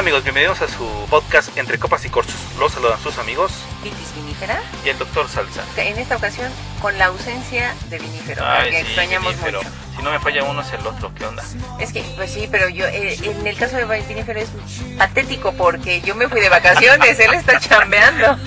Amigos, bienvenidos a su podcast Entre Copas y Corchos. Los saludan sus amigos vinífera. y el doctor Salsa. En esta ocasión, con la ausencia de vinífero, Ay, que sí, extrañamos vinífero. mucho. Si no me falla uno es el otro, ¿qué onda? Es que, pues sí, pero yo, eh, en el caso de vinífero es patético porque yo me fui de vacaciones, él está chambeando.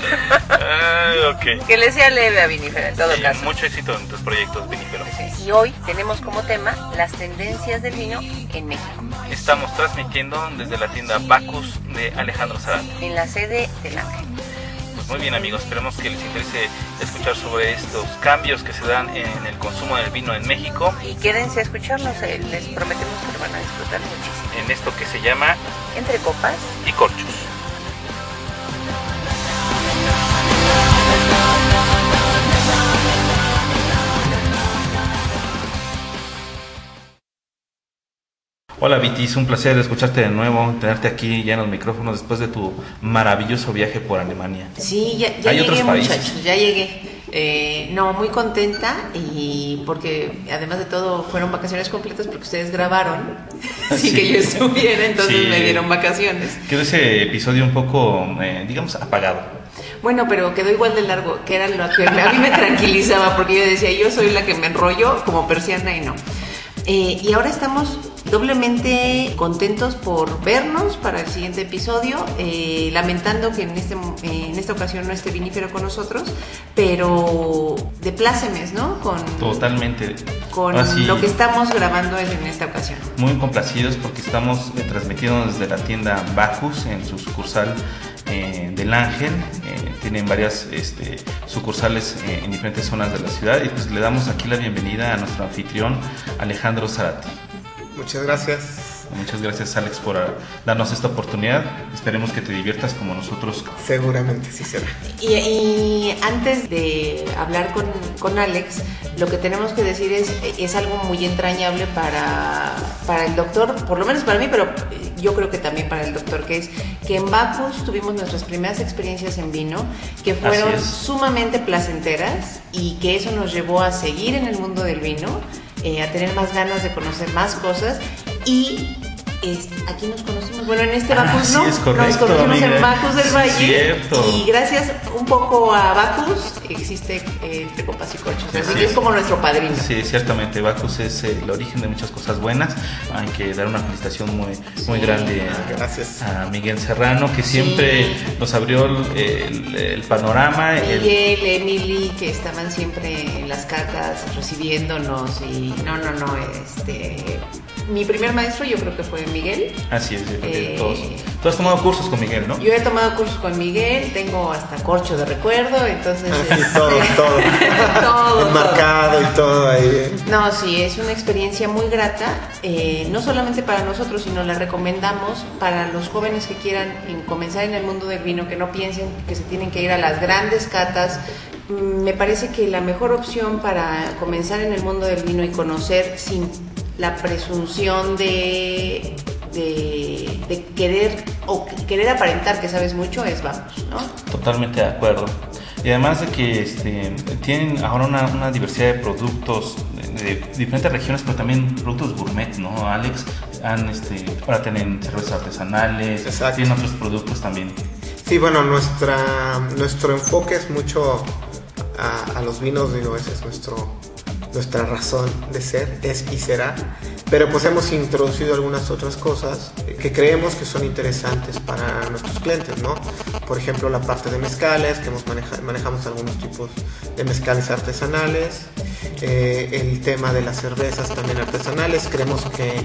Ay, ok. Que le sea leve a vinífero en todo Sí, caso. mucho éxito en tus proyectos, vinífero. Y hoy tenemos como tema las tendencias del vino en México, Estamos transmitiendo desde la tienda Bacus de Alejandro Zarate. en la sede del Ángel. Pues muy bien amigos, esperemos que les interese escuchar sobre estos cambios que se dan en el consumo del vino en México, Y quédense a escucharnos, eh, les prometemos que lo van a disfrutar muchísimo. en esto que se llama Entre copas, y corchos. Hola Vitis, un placer escucharte de nuevo, tenerte aquí ya en los micrófonos después de tu maravilloso viaje por Alemania. Sí, ya, ya ¿Hay llegué, otros países? muchachos, ya llegué. Eh, no, muy contenta y porque además de todo fueron vacaciones completas porque ustedes grabaron sin Sí. que yo estuviera, entonces Sí. me dieron vacaciones. Quedó ese episodio un poco, eh, digamos, apagado. Bueno, pero quedó igual de largo, que era lo que a mí me tranquilizaba porque yo decía, yo soy la que me enrollo como persiana y no. Eh, y ahora estamos doblemente contentos por vernos para el siguiente episodio, eh, lamentando que en, este, eh, en esta ocasión no esté Vinífero con nosotros, pero de plácemes, ¿no? Con, Totalmente. con sí, lo que estamos grabando en esta ocasión. Muy complacidos porque estamos transmitiendo desde la tienda Bacus en su sucursal eh, del Ángel. Eh, tienen varias este, sucursales en diferentes zonas de la ciudad y pues le damos aquí la bienvenida a nuestro anfitrión Alejandro Zarati. Muchas gracias. Muchas gracias Alex por ah, darnos esta oportunidad. Esperemos que te diviertas como nosotros. Seguramente sí será. Y, y antes de hablar con, con Alex, lo que tenemos que decir es, es algo muy entrañable para, para el doctor, por lo menos para mí, pero yo creo que también para el doctor, que es que en Bacus tuvimos nuestras primeras experiencias en vino, que fueron sumamente placenteras y que eso nos llevó a seguir en el mundo del vino, eh, a tener más ganas de conocer más cosas y... este, aquí nos conocimos, bueno, en este Ah, Bacus, sí, ¿no? es correcto, nos conocimos amiga. en Bacus del Sí, Valle cierto. y gracias un poco a Bacus existe eh, entre copas y corchos. Así Así que es es. como nuestro padrino. Sí, ciertamente, Bacus es eh, el origen de muchas cosas buenas. Hay que dar una felicitación muy, muy grande a, Gracias. a Miguel Serrano, que siempre nos abrió el, el- el panorama. el- Miguel, Emily, que estaban siempre en las catas recibiéndonos y no, no, no, este... Mi primer maestro yo creo que fue Miguel. así es, Eh, todos. Tú has tomado cursos con Miguel, ¿no? Yo he tomado cursos con Miguel, tengo hasta corcho de recuerdo, entonces... Así, este, todo, todo. todo, Enmarcado y todo ahí. No, sí, es una experiencia muy grata, eh, no solamente para nosotros, sino la recomendamos para los jóvenes que quieran en- comenzar en el mundo del vino, que no piensen que se tienen que ir a las grandes catas. Mm, Me parece que la mejor opción para comenzar en el mundo del vino y conocer sin la presunción de, de, de querer o que- querer aparentar que sabes mucho es vamos, ¿no? Totalmente de acuerdo. Y además de que este, tienen ahora una, una diversidad de productos de, de diferentes regiones, pero también productos gourmet, ¿no, Alex? Han, este, ahora tienen cervezas artesanales, Exacto. tienen otros productos también. Sí, bueno, nuestra, nuestro enfoque es mucho a, a los vinos, digo, esa es nuestro, nuestra razón de ser, es y será. Pero pues hemos introducido algunas otras cosas que creemos que son interesantes para nuestros clientes, ¿no? Por ejemplo, la parte de mezcales, que hemos maneja- manejamos algunos tipos de mezcales artesanales, eh, el tema de las cervezas también artesanales. Creemos que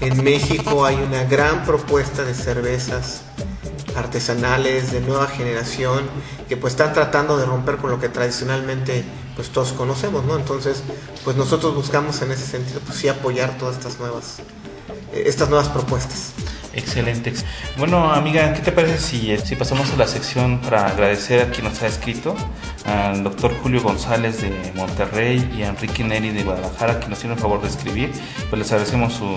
en México hay una gran propuesta de cervezas artesanales de nueva generación que pues están tratando de romper con lo que tradicionalmente pues todos conocemos, ¿no? Entonces, pues nosotros buscamos en ese sentido pues sí apoyar todas estas nuevas eh, estas nuevas propuestas. Excelente. Bueno, amiga, ¿qué te parece si, si pasamos a la sección para agradecer a quien nos ha escrito? Al doctor Julio González de Monterrey y a Enrique Neri de Guadalajara, que nos tienen el favor de escribir. Pues les agradecemos su-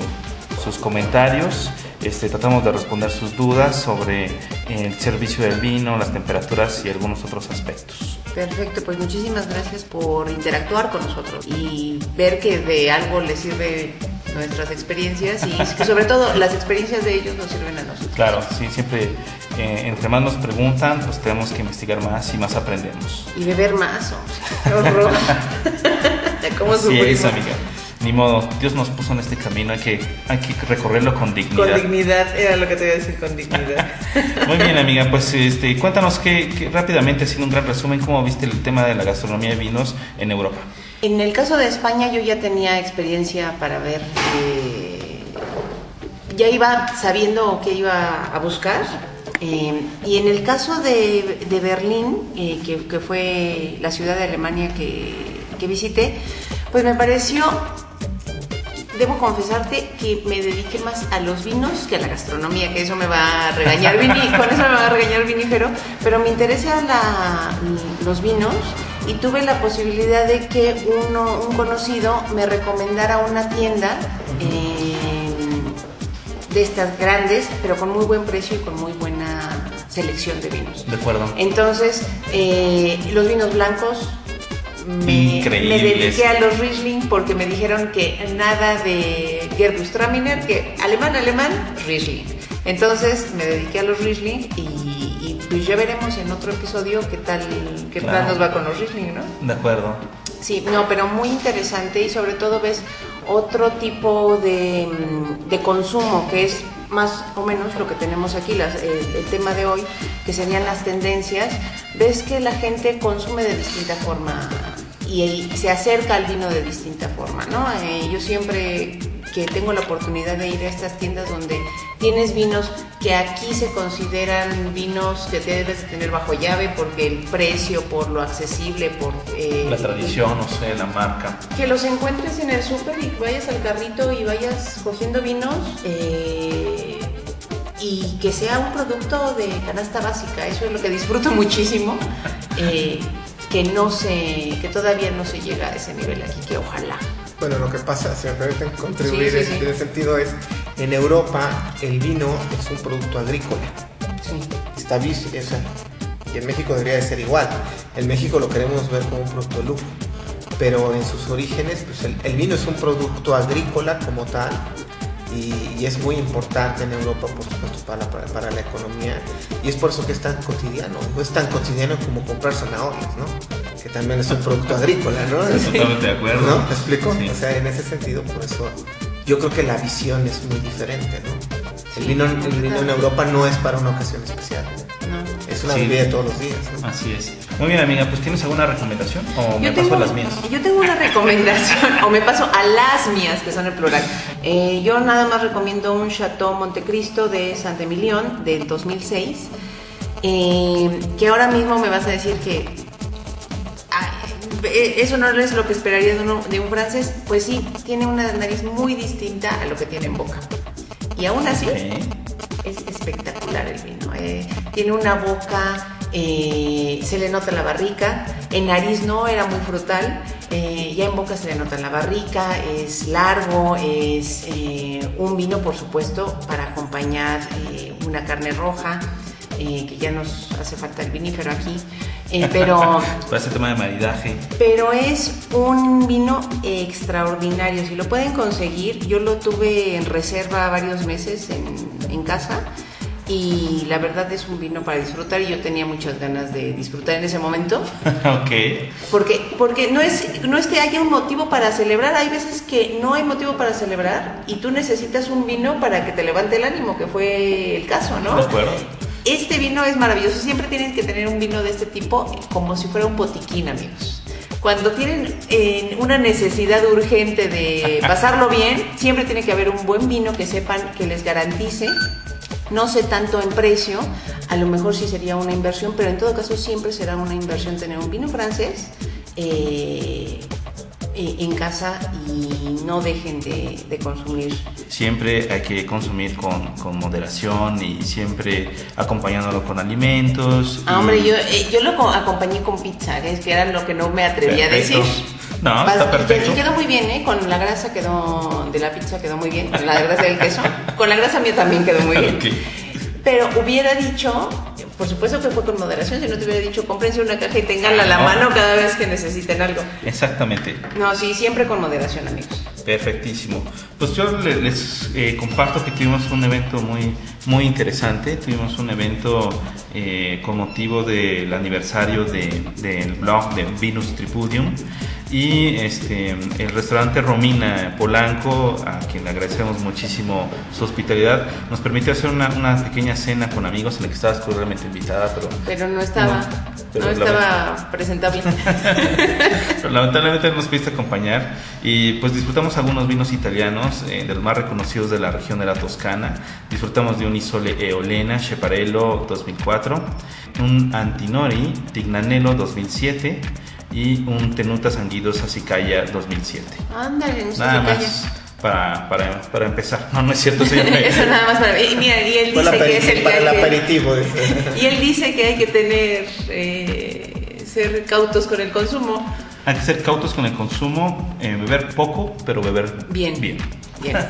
sus comentarios. Este, tratamos de responder sus dudas sobre el servicio del vino, las temperaturas y algunos otros aspectos. Perfecto, pues muchísimas gracias por interactuar con nosotros y ver que de algo les sirve nuestras experiencias y que sobre todo las experiencias de ellos nos sirven a nosotros. Claro, sí, siempre eh, entre más nos preguntan, pues tenemos que investigar más y más aprendemos. Y beber más, hombre. Qué horror. ¿Cómo Así es, amiga. Ni modo, Dios nos puso en este camino, hay que, hay que recorrerlo con dignidad. Con dignidad, era lo que te iba a decir, con dignidad. Muy bien, amiga, pues este, cuéntanos que, que rápidamente, haciendo un gran resumen, cómo viste el tema de la gastronomía de vinos en Europa. En el caso de España yo ya tenía experiencia para ver, eh, ya iba sabiendo qué iba a buscar. eh, y en el caso de, de Berlín, eh, que, que fue la ciudad de Alemania que, que visité, pues me pareció, debo confesarte que me dediqué más a los vinos que a la gastronomía, que eso me va a regañar Vini, con eso me va a regañar vinífero, pero me interesa la- los vinos y tuve la posibilidad de que uno, un conocido me recomendara una tienda eh, de estas grandes, pero con muy buen precio y con muy buena selección de vinos. ¿De acuerdo? Entonces, eh, los vinos blancos me, me dediqué a los Riesling porque me dijeron que nada de Gewürztraminer, que alemán, alemán, Riesling. Entonces me dediqué a los Riesling y, y pues ya veremos en otro episodio qué tal, qué Claro. tal nos va con los Riesling, ¿no? De acuerdo. Sí, no, pero muy interesante y sobre todo ves otro tipo de, de consumo que es más o menos lo que tenemos aquí, las- el, el tema de hoy, que serían las tendencias. Ves que la gente consume de distinta forma y, y se acerca al vino de distinta forma, ¿no? Eh, yo siempre que tengo la oportunidad de ir a estas tiendas donde tienes vinos que aquí se consideran vinos que debes de tener bajo llave porque el precio, por lo accesible, por... eh, La tradición, no sé, la marca. que los encuentres en el súper y vayas al carrito y vayas cogiendo vinos eh, y que sea un producto de canasta básica. Eso es lo que disfruto muchísimo. eh, que no se, que todavía no se llega a ese nivel aquí, que ojalá. Bueno, lo que pasa, si me permiten contribuir Sí, sí, en ese sentido es, en Europa el vino es un producto agrícola. Sí. Está sea, y en México debería de ser igual. En México lo queremos ver como un producto de lujo, pero en sus orígenes, pues el, el vino es un producto agrícola como tal y, y es muy importante en Europa, por supuesto, para, la- para, para la economía y es por eso que es tan cotidiano, no es tan cotidiano como comprar zanahorias, ¿no? Que también es un producto agrícola, ¿no? Totalmente de acuerdo. ¿No? ¿Me explico? Sí. O sea, en ese sentido, por eso yo creo que la visión es muy diferente, ¿no? El vino, el vino en. Europa no es para una ocasión especial. No. Es una Sí. bebida de todos los días, ¿no? Así es. Muy bien, amiga, pues ¿tienes alguna recomendación? O me Yo paso tengo, a las mías. yo tengo una recomendación, o me paso a las mías, que son el plural. Eh, yo nada más recomiendo un Chateau Montecristo de Saint-Emilion del 2006, eh, que ahora mismo me vas a decir que eh, eso no es lo que esperaría de, uno- de un francés. Pues sí, tiene una nariz muy distinta a lo que tiene en boca. Y aún así, Ok. es espectacular el vino. eh, tiene una boca, eh, se le nota la barrica. En nariz no, era muy frutal. eh, ya en boca se le nota la barrica. Es largo, es eh, un vino, por supuesto, para acompañar una carne roja, que ya nos hace falta el vinífero aquí. pero Para ese tema de maridaje. pero es un vino extraordinario. Si lo pueden conseguir, yo lo tuve en reserva varios meses en, en casa y la verdad es un vino para disfrutar y yo tenía muchas ganas de disfrutar en ese momento. ok. Porque, porque no, es, no es que haya un motivo para celebrar, hay veces que no hay motivo para celebrar y tú necesitas un vino para que te levante el ánimo, que fue el caso, ¿no? De acuerdo. Este vino es maravilloso. Siempre tienen que tener un vino de este tipo como si fuera un botiquín, amigos. Cuando tienen eh, una necesidad urgente de pasarlo bien, siempre tiene que haber un buen vino que sepan que les garantice. No sé tanto en precio, a lo mejor sí sería una inversión, pero en todo caso siempre será una inversión tener un vino francés eh, eh, en casa y no dejen de, de consumir Siempre hay que consumir con, con moderación y siempre acompañándolo con alimentos. Ah, y- hombre, yo, eh, yo lo co- acompañé con pizza, que es que era lo que no me atrevía a decir. No, Vas- está perfecto. Y quedó muy bien, ¿eh? Con la grasa quedó, de la pizza quedó muy bien, con la grasa del queso. Con la grasa mía también quedó muy bien. Pero hubiera dicho, por supuesto que fue con moderación, si no te hubiera dicho, cómprense una caja y tenganla a la No. mano cada vez que necesiten algo. Exactamente. No, sí, siempre con moderación, amigos. Perfectísimo. Pues yo le- les eh, comparto que tuvimos un evento muy, muy interesante. Tuvimos un evento eh, con motivo del aniversario de- del blog de Venus Tripudium. Y este, el restaurante Romina Polanco, a quien le agradecemos muchísimo su hospitalidad, nos permitió hacer una, una pequeña cena con amigos en la que estabas cordialmente invitada, pero Pero no estaba, No, pero no la estaba presentable. Pero lamentablemente no nos pudiste acompañar y pues disfrutamos algunos vinos italianos eh, de los más reconocidos de la región de la Toscana. Disfrutamos de un Isole Eolena Sceparello 2004, un Antinori Tignanello 2007 y un Tenuta Sanguidos Sicaya 2007. Ándale, Nada más para, para, para empezar. No, no es cierto, señor. Eso nada más para Y mira, y él dice que es el para el que hay que- aperitivo. Y él dice que hay que tener, eh, ser cautos con el consumo. Hay que ser cautos con el consumo, eh, beber poco, pero beber Bien. bien. Bien.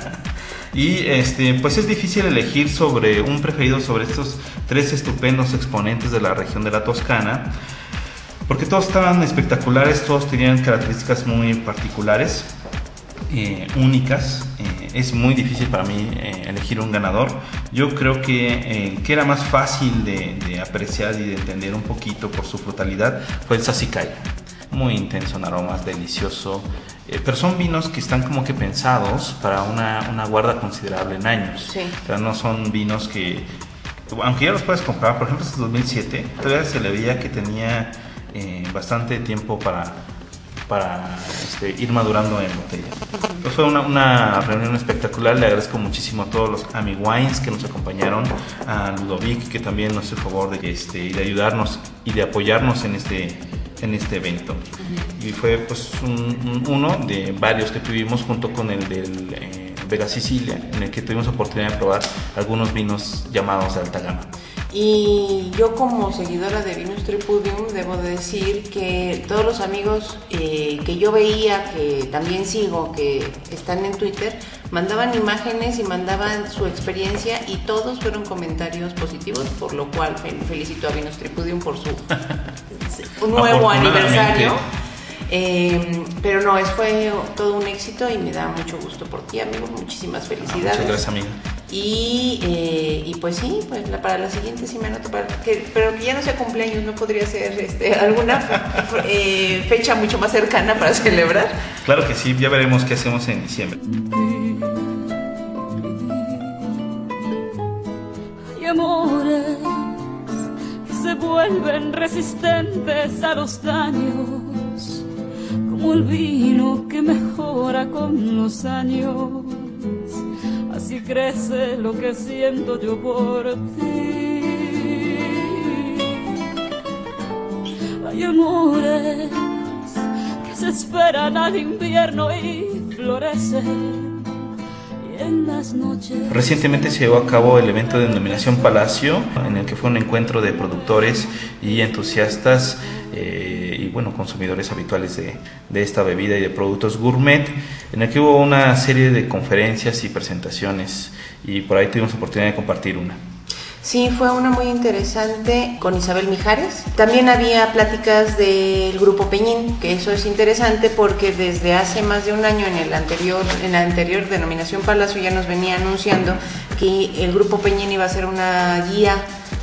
Y este, pues es difícil elegir sobre un preferido sobre estos tres estupendos exponentes de la región de la Toscana, porque todos estaban espectaculares, todos tenían características muy particulares, eh, únicas. Eh, es muy difícil para mí eh, elegir un ganador. Yo creo que eh, que era más fácil de, de apreciar y de entender un poquito por su frutalidad fue el Sassicaia. Muy intenso en aromas, delicioso. Eh, pero son vinos que están como que pensados para una, una guarda considerable en años. Sí. O sea, no son vinos que, aunque ya los puedes comprar, por ejemplo, este 2007, todavía se le veía que tenía eh, bastante tiempo para, para este, ir madurando en botella. Pues fue una, una reunión espectacular, le agradezco muchísimo a todos los Ami Wines que nos acompañaron, a Ludovic que también nos hizo el favor de, este, de ayudarnos y de apoyarnos en este, en este evento. Y fue pues un- un- uno de varios que tuvimos junto con el del eh, Vega Sicilia, en el que tuvimos oportunidad de probar algunos vinos llamados de alta gama. Y yo como seguidora de Venus Tripudium debo de decir que todos los amigos eh, que yo veía, que también sigo, que están en Twitter, mandaban imágenes y mandaban su experiencia y todos fueron comentarios positivos, por lo cual fel- felicito a Venus Tripudium por su nuevo aniversario. Eh, pero no, es, fue todo un éxito y me da mucho gusto por ti, amigo. Muchísimas Ah, felicidades. muchas gracias, amiga. Y, eh, y pues sí, pues la- para la siguiente sí me anoto, para que, pero que ya no sea cumpleaños, no podría ser este, alguna eh, fecha mucho más cercana para celebrar. Claro que sí, ya veremos qué hacemos en diciembre. Hay amores que se vuelven resistentes a los daños, como el vino que mejora con los años. Así crece lo que siento yo por ti. Hay amores que se esperan al invierno y florecen. En las noches Recientemente se llevó a cabo el evento de denominación Palacio, en el que fue un encuentro de productores y entusiastas eh, bueno, consumidores habituales de, de esta bebida y de productos gourmet, en el que hubo una serie de conferencias y presentaciones y por ahí tuvimos oportunidad de compartir una. Sí, fue una muy interesante con Isabel Mijares. También había pláticas del grupo Peñín, que eso es interesante porque desde hace más de un año en el anterior, en la anterior denominación Palacio ya nos venía anunciando que el grupo Peñín iba a ser una guía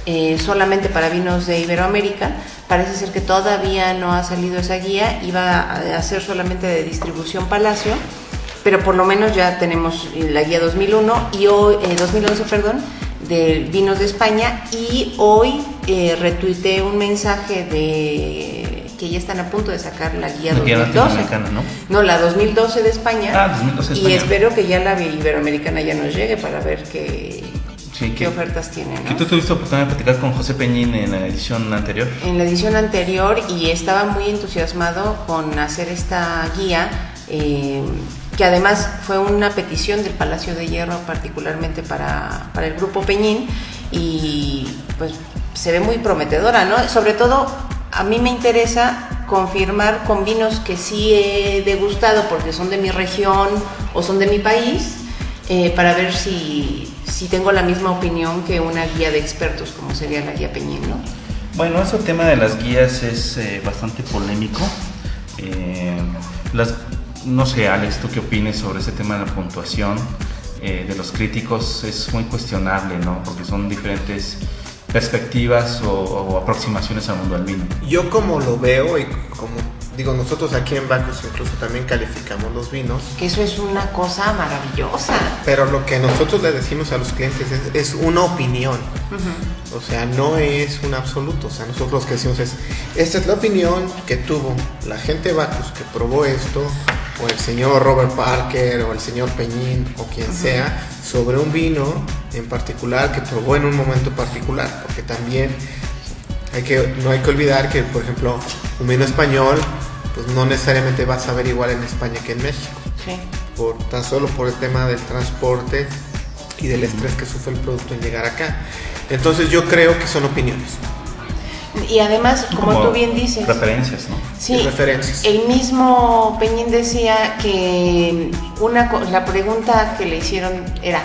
eh, solamente para vinos de Iberoamérica. Parece ser que todavía no ha salido esa guía, iba a ser solamente de distribución Palacio pero por lo menos ya tenemos la guía 2001 y hoy, eh, 2011, perdón, de vinos de España y hoy eh, retuiteé un mensaje de que ya están a punto de sacar la guía La guía 2012. latinoamericana, ¿no? No, la 2012 de España. Ah, 2012 de Y España. espero que ya la iberoamericana ya nos llegue para ver qué, Sí, qué ofertas tienen. ¿no? Que tú tuviste oportunidad de platicar con José Peñín en la edición anterior. en la edición anterior y estaba muy entusiasmado con hacer esta guía, eh, que además fue una petición del Palacio de Hierro particularmente para, para el grupo Peñín y pues se ve muy prometedora, ¿no? Sobre todo a mí me interesa confirmar con vinos que sí he degustado porque son de mi región o son de mi país, eh, para ver si, si tengo la misma opinión que una guía de expertos como sería la guía Peñín, ¿no? Bueno, ese tema de las guías es eh, bastante polémico. Eh, las, no sé, Alex, ¿tú qué opinas sobre ese tema de la puntuación eh, de los críticos? Es muy cuestionable, ¿no? Porque son diferentes perspectivas o, o aproximaciones al mundo del vino. Yo como lo veo y como digo, nosotros aquí en Bacus incluso también calificamos los vinos, Que eso es una cosa maravillosa. pero lo que nosotros le decimos a los clientes es, es una opinión. O sea, no es un absoluto. O sea, nosotros lo que decimos es, esta es la opinión que tuvo la gente de Bacus que probó esto, o el señor Robert Parker, o el señor Peñín, o quien sea, sobre un vino en particular que probó en un momento particular. Porque también hay que, no hay que olvidar que, por ejemplo, un vino español, pues no necesariamente va a saber igual en España que en México. Sí. Por, tan solo por el tema del transporte y del estrés que sufre el producto en llegar acá. Entonces yo creo que son opiniones. Y además, como, tú bien dices, Referencias, ¿no? sí, referencias. el mismo Peñín decía que una co- la pregunta que le hicieron era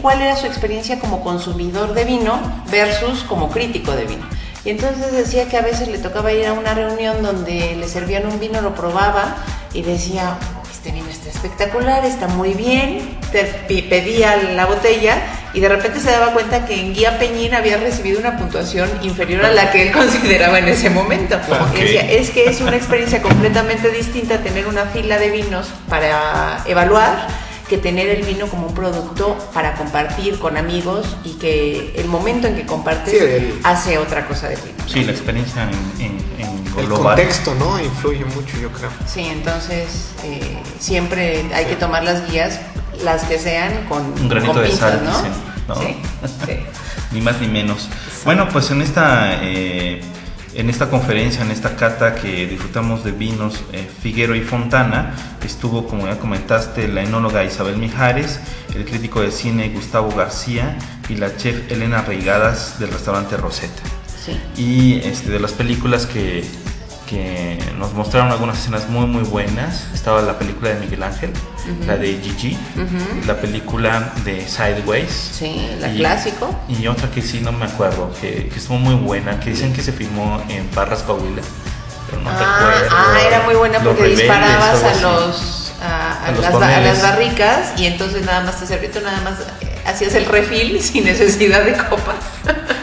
¿cuál era su experiencia como consumidor de vino versus como crítico de vino? Y entonces decía que a veces le tocaba ir a una reunión donde le servían un vino, lo probaba y decía, este vino está espectacular, está muy bien, te pedía la botella y de repente se daba cuenta que en Guía Peñín había recibido una puntuación inferior a la que él consideraba en ese momento. Decía, es que es una experiencia completamente distinta tener una fila de vinos para evaluar que tener el vino como un producto para compartir con amigos y que el momento en que compartes Sí, el- hace otra cosa de ti. ¿no? Sí, la experiencia en, en, en El global. contexto, ¿no? Influye mucho, yo creo. Sí, entonces eh, siempre hay que tomar las guías, las que sean con, Un granito con de pinzas, sal, ¿no? dicen, ¿no? Sí, sí. ni más ni menos. Bueno, pues en esta, eh, en esta conferencia, en esta cata que disfrutamos de vinos eh, Figuero y Fontana, estuvo, como ya comentaste, la enóloga Isabel Mijares, el crítico de cine Gustavo García y la chef Elena Reigadas del restaurante Rosetta. sí. Y este, de las películas que, que nos mostraron algunas escenas muy muy buenas, estaba la película de Miguel Ángel, la de Gigi, la película de Sideways. Sí, la Y- clásico. Y otra que sí no me acuerdo, que, que estuvo muy buena, que dicen que se filmó en Parras, Coahuila. Pero no ah, recuerdo. ah, era muy buena porque Rebeldes, disparabas a los a, a A los las, a barricas y entonces nada más te servía, nada más eh, hacías el refil sin necesidad de copas.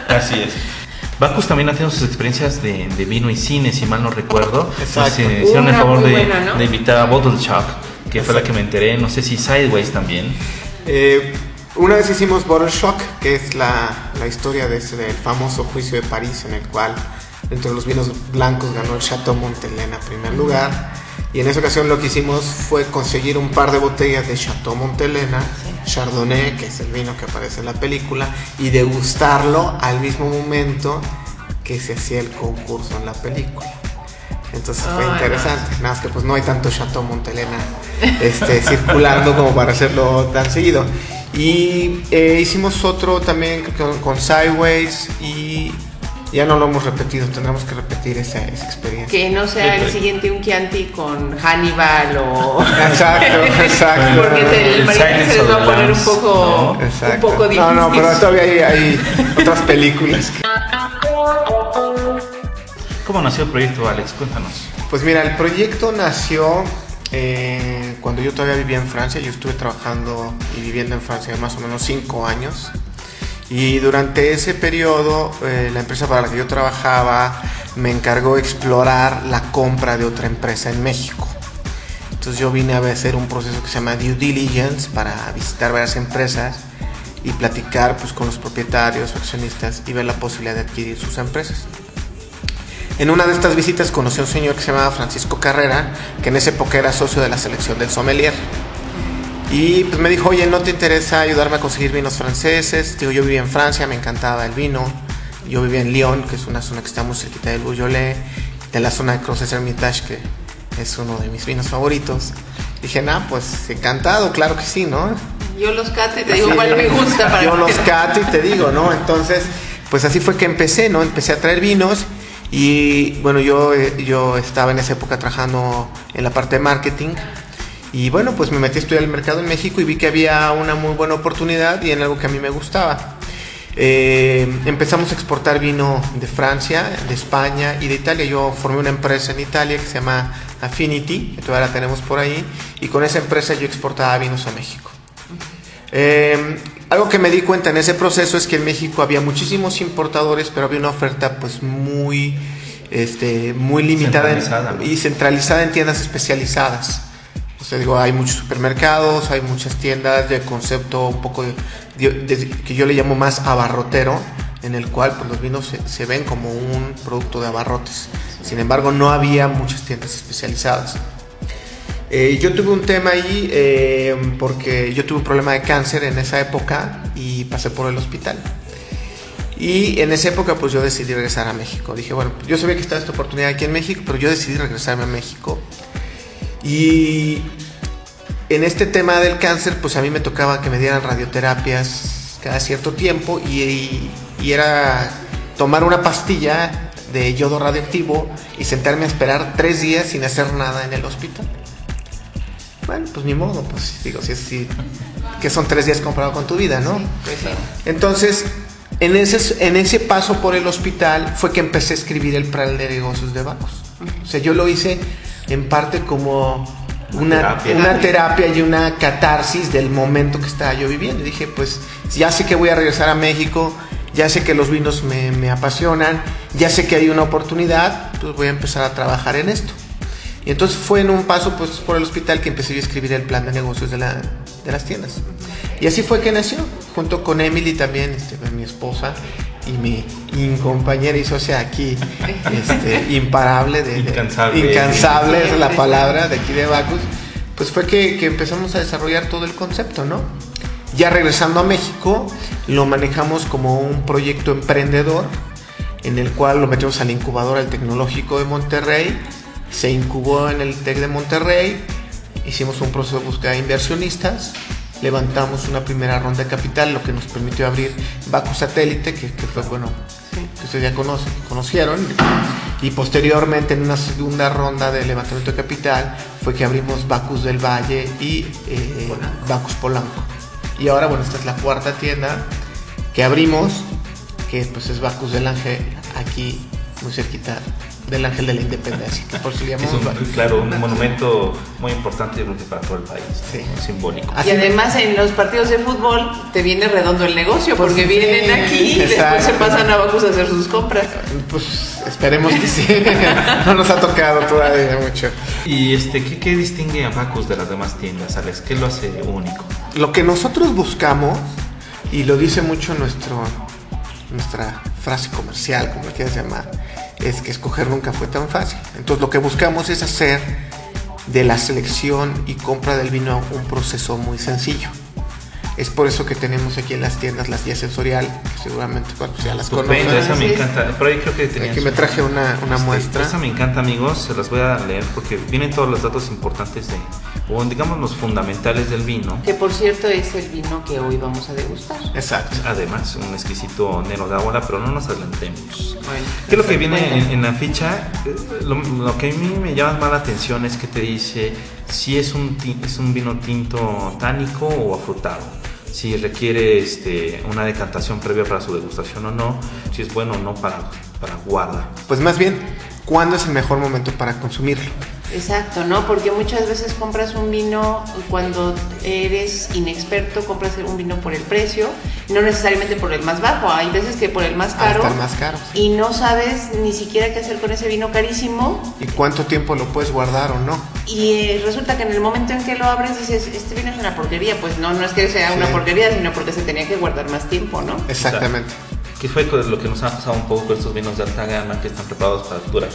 Así es. Bacus también ha tenido sus experiencias de, de vino y cine, si mal no recuerdo. Exacto. Se hicieron el favor de, buena, ¿no? de invitar a Bottle Shock, que fue la que me enteré, no sé si Sideways también. Eh, una vez hicimos Bottle Shock, que es la, la historia de ese, del famoso juicio de París, en el cual entre los vinos blancos ganó el Chateau Montelena en primer lugar. Y en esa ocasión lo que hicimos fue conseguir un par de botellas de Chateau Montelena, Chardonnay, que es el vino que aparece en la película, y degustarlo al mismo momento que se hacía el concurso en la película. Entonces fue interesante. Nada más que pues no hay tanto Chateau Montelena este, circulando como para hacerlo tan seguido. Y eh, hicimos otro también con, con Sideways y ya no lo hemos repetido. Tendremos que repetir esa, esa experiencia. Que no sea el siguiente un Chianti con Hannibal o... Exacto, exacto. Porque te- el Silence se les va a poner un poco, un poco difícil. no, no, pero todavía hay, hay otras películas. que- ¿Cómo nació el proyecto, Alex? Cuéntanos. Pues mira, el proyecto nació eh, cuando yo todavía vivía en Francia. Yo estuve trabajando y viviendo en Francia más o menos cinco años. Y durante ese periodo, eh, la empresa para la que yo trabajaba me encargó explorar la compra de otra empresa en México. Entonces yo vine a hacer un proceso que se llama due diligence para visitar varias empresas y platicar pues, con los propietarios, accionistas y ver la posibilidad de adquirir sus empresas. En una de estas visitas conocí a un señor que se llamaba Francisco Carrera, que en esa época era socio de la selección del sommelier. Y pues me dijo, oye, ¿no te interesa ayudarme a conseguir vinos franceses? Digo, yo vivía en Francia, me encantaba el vino. Yo vivía en Lyon, que es una zona que está muy cerquita del Beaujolais, de la zona de Crozes Hermitage, que es uno de mis vinos favoritos. Dije, nah, pues encantado, claro que sí, ¿no? Yo los cato y te digo cuál me gusta para Yo los cato y te digo, ¿no? Entonces, pues así fue que empecé, ¿no? Empecé a traer vinos y bueno, yo, eh, yo estaba en esa época trabajando en la parte de marketing y bueno, pues me metí a estudiar el mercado en México y vi que había una muy buena oportunidad y en algo que a mí me gustaba. Eh, empezamos a exportar vino de Francia, de España y de Italia. Yo formé una empresa en Italia que se llama Affinity, que todavía la tenemos por ahí, y con esa empresa yo exportaba vinos a México. Eh, algo que me di cuenta en ese proceso es que en México había muchísimos importadores, pero había una oferta pues muy, este, muy limitada en- y centralizada en tiendas especializadas. O sea, digo, hay muchos supermercados, hay muchas tiendas de concepto un poco que yo le llamo más abarrotero, en el cual pues, los vinos se, se ven como un producto de abarrotes. Sin embargo, no había muchas tiendas especializadas. Eh, yo tuve un tema ahí eh, porque yo tuve un problema de cáncer en esa época y pasé por el hospital. Y en esa época pues yo decidí regresar a México. Dije, bueno, yo sabía que estaba esta oportunidad aquí en México, pero yo decidí regresarme a México. Y en este tema del cáncer pues a mí me tocaba que me dieran radioterapias cada cierto tiempo y, y- y era tomar una pastilla de yodo radioactivo y sentarme a esperar tres días sin hacer nada en el hospital. Bueno, pues ni modo, pues digo, si es así, que son tres días comparado con tu vida, ¿no? Pues. Entonces, en ese, en ese paso por el hospital fue que empecé a escribir el plan de negocios de Bacos. O sea, yo lo hice en parte como una, terapia. una terapia y una catarsis del momento que estaba yo viviendo. Y dije, pues ya sé que voy a regresar a México, ya sé que los vinos me, me apasionan, ya sé que hay una oportunidad, pues voy a empezar a trabajar en esto. Y entonces fue en un paso pues, por el hospital que empecé yo a escribir el plan de negocios de, la- de las tiendas. Y así fue que nació, junto con Emily también, este, mi esposa y mi compañera y socia aquí, este, imparable, de, de- Incansable. incansable es la palabra de aquí de Bacus, pues fue que, que empezamos a desarrollar todo el concepto, ¿no? Ya regresando a México, lo manejamos como un proyecto emprendedor en el cual lo metimos al incubador al tecnológico de Monterrey, se incubó en el TEC de Monterrey, hicimos un proceso de búsqueda de inversionistas, levantamos una primera ronda de capital, lo que nos permitió abrir Baco Satélite, que, que fue bueno, que ustedes ya conocen, conocieron, y posteriormente en una segunda ronda de levantamiento de capital fue que abrimos Bacus del Valle y eh, Bacus Polanco. Y ahora, bueno, esta es la cuarta tienda que abrimos, que pues es Bacus del Ángel, aquí muy cerquita del Ángel de la Independencia, que por si Es un, claro, un monumento muy importante yo creo que para todo el país. Sí. Simbólico. Así- Y además en los partidos de fútbol te viene redondo el negocio Pues porque sí, vienen aquí y después se pasan a Bacus a hacer sus compras. Pues esperemos que sí. no nos ha tocado todavía mucho. ¿Y este, ¿qué, qué distingue a Bacus de las demás tiendas, Alex? ¿Qué lo hace único? Lo que nosotros buscamos, y lo dice mucho nuestro, nuestra frase comercial, como le quieras llamar, es que escoger nunca fue tan fácil. Entonces lo que buscamos es hacer de la selección y compra del vino un proceso muy sencillo. Es por eso que tenemos aquí en las tiendas la guía sensorial, que seguramente bueno, pues ya las conocen. esa me encanta. Por ahí creo que tenías Aquí me traje una, una Este, muestra. Esa me encanta, amigos. Se las voy a leer porque vienen todos los datos importantes de, o digamos los fundamentales del vino. Que por cierto es el vino que hoy vamos a degustar. Exacto. Además, un exquisito Nero de Águila, pero no nos adelantemos. Bueno, ¿Qué es lo que viene en la ficha? Eh, Lo, lo que a mí me llama más la atención es que te dice si es un, ti- es un vino tinto tánico o afrutado. Si requiere este, una decantación previa para su degustación o no. Si es bueno o no para, para guarda. Pues más bien, ¿cuándo es el mejor momento para consumirlo? Exacto, ¿no? Porque muchas veces compras un vino cuando eres inexperto, compras un vino por el precio, no necesariamente por el más bajo. Hay veces que por el más caro. Hasta el más caro. Y no sabes ni siquiera qué hacer con ese vino carísimo. ¿Y cuánto tiempo lo puedes guardar o no? Y eh, resulta que en el momento en que lo abres dices, este vino es una porquería. Pues no, no es que sea una porquería, sino porque se tenía que guardar más tiempo, ¿no? Exactamente. Que fue lo que nos ha pasado un poco con estos vinos de alta gama que están preparados para durar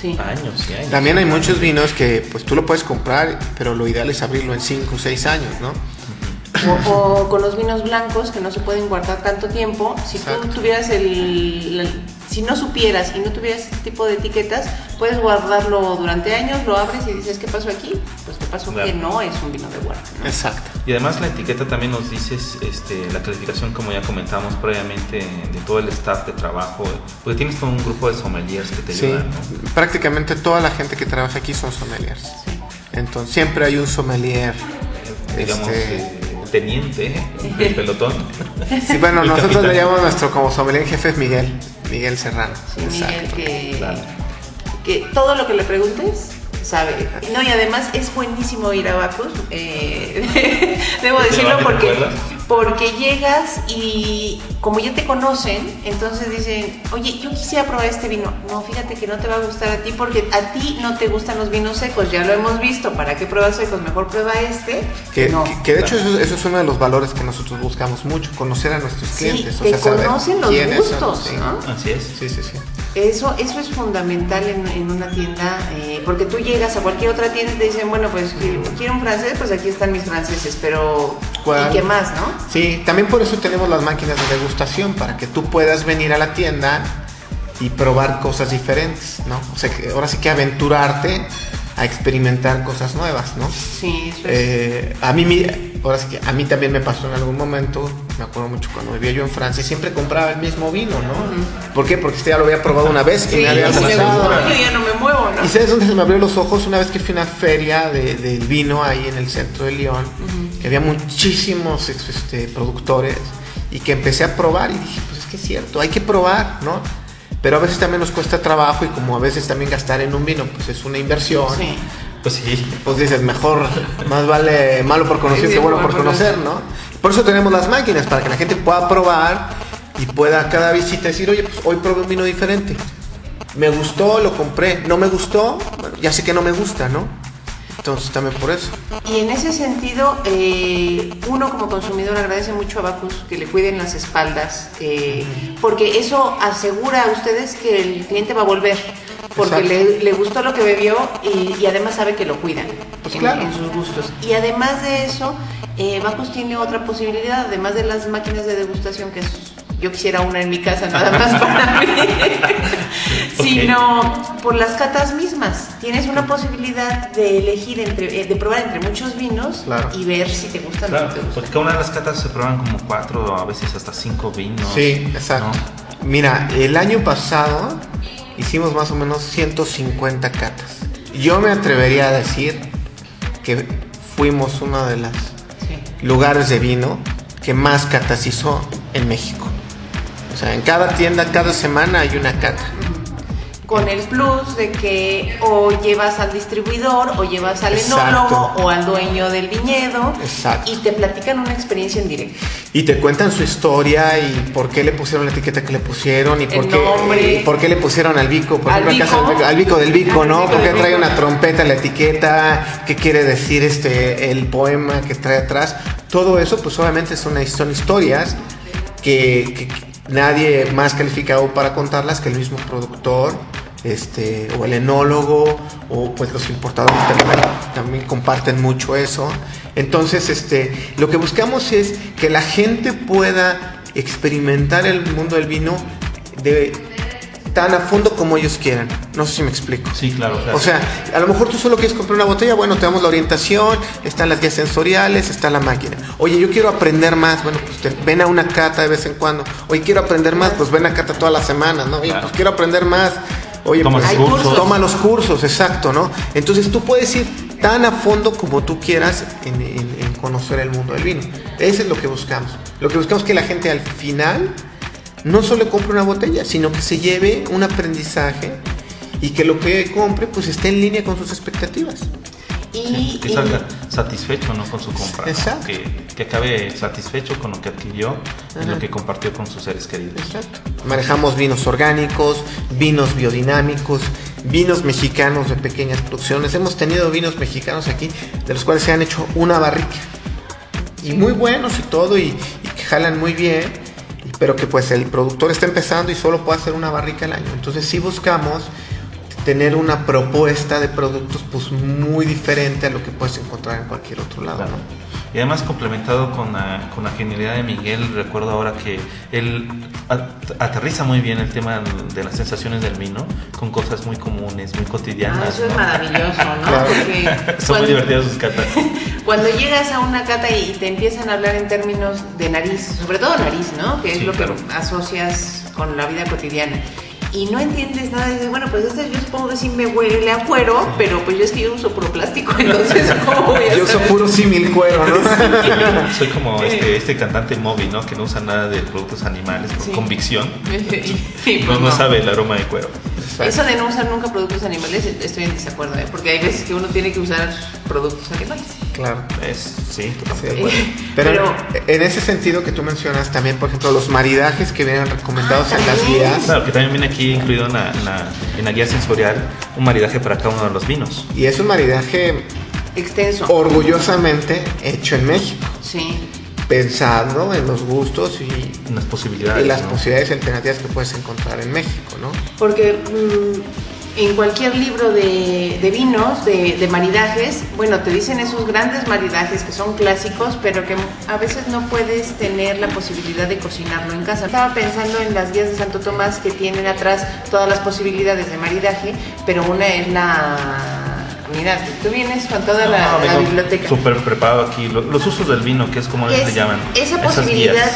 Sí. años y años. También hay muchos vinos que pues tú lo puedes comprar, pero lo ideal es abrirlo en 5 o 6 años, ¿no? O, o con los vinos blancos que no se pueden guardar tanto tiempo. Si Exacto. tú tuvieras el, el- Si no supieras y no tuvieras este tipo de etiquetas, puedes guardarlo durante años, lo abres y dices, ¿qué pasó aquí? Pues te pasó Claro. que no es un vino de guarda. ¿no? Exacto. Y además la etiqueta también nos dice este, la calificación, como ya comentamos previamente, de todo el staff de trabajo, porque tienes todo un grupo de sommeliers que te Sí, ayudan, ¿no? prácticamente toda la gente que trabaja aquí son sommeliers. Entonces siempre hay un sommelier digamos, este, eh, teniente del pelotón. Sí, bueno, nosotros capitán. le llamamos nuestro como sommelier en jefe es Miguel, Miguel Serrano. Miguel, Exacto. que, claro. que todo lo que le preguntes sabe. No, y además es buenísimo ir a Bacus. eh, debo ¿Te decirlo porque, porque llegas y como ya te conocen, entonces dicen, oye, yo quisiera probar este vino. No, fíjate que no te va a gustar a ti porque a ti no te gustan los vinos secos, ya lo hemos visto. ¿Para qué pruebas secos? Mejor prueba este. Que, no. que- que de hecho eso, eso es uno de los valores que nosotros buscamos mucho, conocer a nuestros Sí, clientes. te saber conocen los gustos, sí. ¿no? Así es. Sí, sí, sí. Eso, eso es fundamental en, en una tienda, eh, porque tú llegas a cualquier otra tienda y te dicen, bueno, pues quiero, un francés, pues aquí están mis franceses, pero ¿Cuál? ¿y qué más, no? Sí, también por eso tenemos las máquinas de degustación, para que tú puedas venir a la tienda y probar cosas diferentes, ¿no? O sea, que ahora sí que aventurarte a experimentar cosas nuevas, ¿no? Sí, eso es. Eh, a mí, ahora sí que a mí también me pasó en algún momento, me acuerdo mucho cuando vivía yo en Francia, siempre compraba el mismo vino, ¿no? ¿Por qué? Porque este ya lo había probado una vez y sí, me había gustó, yo ya no me muevo, ¿no? ¿Y sabes dónde se me abrió los ojos? Una vez que fui a una feria de, del vino ahí en el centro de León, que había muchísimos este, productores y que empecé a probar y dije, pues es que es cierto, hay que probar, ¿no? Pero a veces también nos cuesta trabajo y como a veces también gastar en un vino, pues es una inversión. Sí. Pues sí. Pues dices, mejor, más vale malo por conocer Sí, que bueno por conocer, ¿no? Por eso tenemos las máquinas, para que la gente pueda probar y pueda cada visita decir, oye, pues hoy probé un vino diferente. Me gustó, lo compré. No me gustó, bueno, ya sé que no me gusta, ¿no? Entonces también por eso. Y en ese sentido, eh, uno como consumidor agradece mucho a Bacus que le cuiden las espaldas, eh, porque eso asegura a ustedes que el cliente va a volver, porque le, le gustó lo que bebió y, y además sabe que lo cuidan Pues en, claro. en sus gustos. Y además de eso, eh, Bacus tiene otra posibilidad, además de las máquinas de degustación, que es- yo quisiera una en mi casa nada más para mí, sino por las catas mismas. Tienes una posibilidad de elegir, entre, eh, de probar entre muchos vinos Claro. y ver si te gustan o Claro, no te gustan. porque cada una de las catas se prueban como cuatro, a veces hasta cinco vinos. Sí, exacto. ¿no? Mira, el año pasado hicimos más o menos 150 catas. Yo me atrevería a decir que fuimos uno de los Sí. lugares de vino que más catas hizo en México. O sea, en cada tienda, cada semana hay una cata. Con el plus de que o llevas al distribuidor o llevas al Exacto. enólogo o al dueño del viñedo Exacto. y te platican una experiencia en directo. Y te cuentan su historia y por qué le pusieron la etiqueta que le pusieron y por, qué, y por qué le pusieron al bico. Por ¿Al ejemplo, caso bico? del al bico del bico, ¿no? bico Porque trae bico. una trompeta en la etiqueta, qué quiere decir este el poema que trae atrás. Todo eso, pues obviamente son, son historias que, que nadie más calificado para contarlas que el mismo productor. Este, o el enólogo o pues los importadores también, también comparten mucho eso entonces este lo que buscamos es que la gente pueda experimentar el mundo del vino de tan a fondo como ellos quieran no sé si me explico Sí, claro. claro. o sea, a lo mejor tú solo quieres comprar una botella, bueno, te damos la orientación, están las guías sensoriales, está la máquina. Oye, yo quiero aprender más, bueno, pues te- ven a una cata de vez en cuando. Oye, quiero aprender más, pues ven a cata todas las semanas, ¿no? Oye, Claro. pues quiero aprender más. Oye, Toma pues los cursos. toma los cursos, exacto, ¿no? Entonces tú puedes ir tan a fondo como tú quieras en, en- en conocer el mundo del vino. Eso es lo que buscamos. Lo que buscamos es que la gente al final no solo compre una botella, sino que se lleve un aprendizaje y que lo que compre pues esté en línea con sus expectativas. Y, que y- salga satisfecho ¿no? con su compra. ¿no? Exacto. Que, que acabe satisfecho con lo que adquirió y Ajá. lo que compartió con sus seres queridos. Exacto. Manejamos vinos orgánicos, vinos biodinámicos, vinos mexicanos de pequeñas producciones. Hemos tenido vinos mexicanos aquí, de los cuales se han hecho una barrica. Y muy buenos y todo, y, y que jalan muy bien, y- pero que pues el productor está empezando y solo puede hacer una barrica al año. Entonces sí buscamos tener una propuesta de productos pues muy diferente a lo que puedes encontrar en cualquier otro lado. Claro. ¿no? Y además complementado con la, con la genialidad de Miguel, recuerdo ahora que él at- aterriza muy bien el tema de las sensaciones del vino con cosas muy comunes, muy cotidianas. Ah, eso es maravilloso, ¿no? Claro. Porque Son muy divertidas sus catas. Cuando llegas a una cata y te empiezan a hablar en términos de nariz, sobre todo nariz, ¿no? Que es Sí, lo claro. que asocias con la vida cotidiana. Y no entiendes nada. Dices, bueno, pues este yo supongo que sí me huele a cuero, pero pues yo es que yo uso puro plástico, entonces ¿cómo voy a Yo uso puro símil cuero, ¿no? Soy como este, este cantante Moby, ¿no? Que no usa nada de productos animales por Sí. convicción. Pues no no. sabe el aroma de cuero. Eso de no usar nunca productos animales, estoy en desacuerdo, ¿eh? porque hay veces que uno tiene que usar productos animales. Claro. Es, sí, totalmente. Pero, Pero- en ese sentido que tú mencionas también, por ejemplo, los maridajes que vienen recomendados Ah, en las guías. Claro, que también viene aquí incluido en la, en la- en la guía sensorial un maridaje para cada uno de los vinos. Y es un maridaje Extenso. orgullosamente hecho en México, Sí. Pensando en los gustos y, En las posibilidades. y las ¿no? posibilidades alternativas que puedes encontrar en México, ¿no? Porque mm, en cualquier libro de, de vinos, de, de maridajes, bueno, te dicen esos grandes maridajes que son clásicos, pero que a veces no puedes tener la posibilidad de cocinarlo en casa. Estaba pensando en las guías de Santo Tomás que tienen atrás todas las posibilidades de maridaje, pero una es la... Mira, tú vienes con toda la, No, la vengo biblioteca. Súper preparado aquí. Lo- Los usos del vino, que es como Es le llaman. esa posibilidad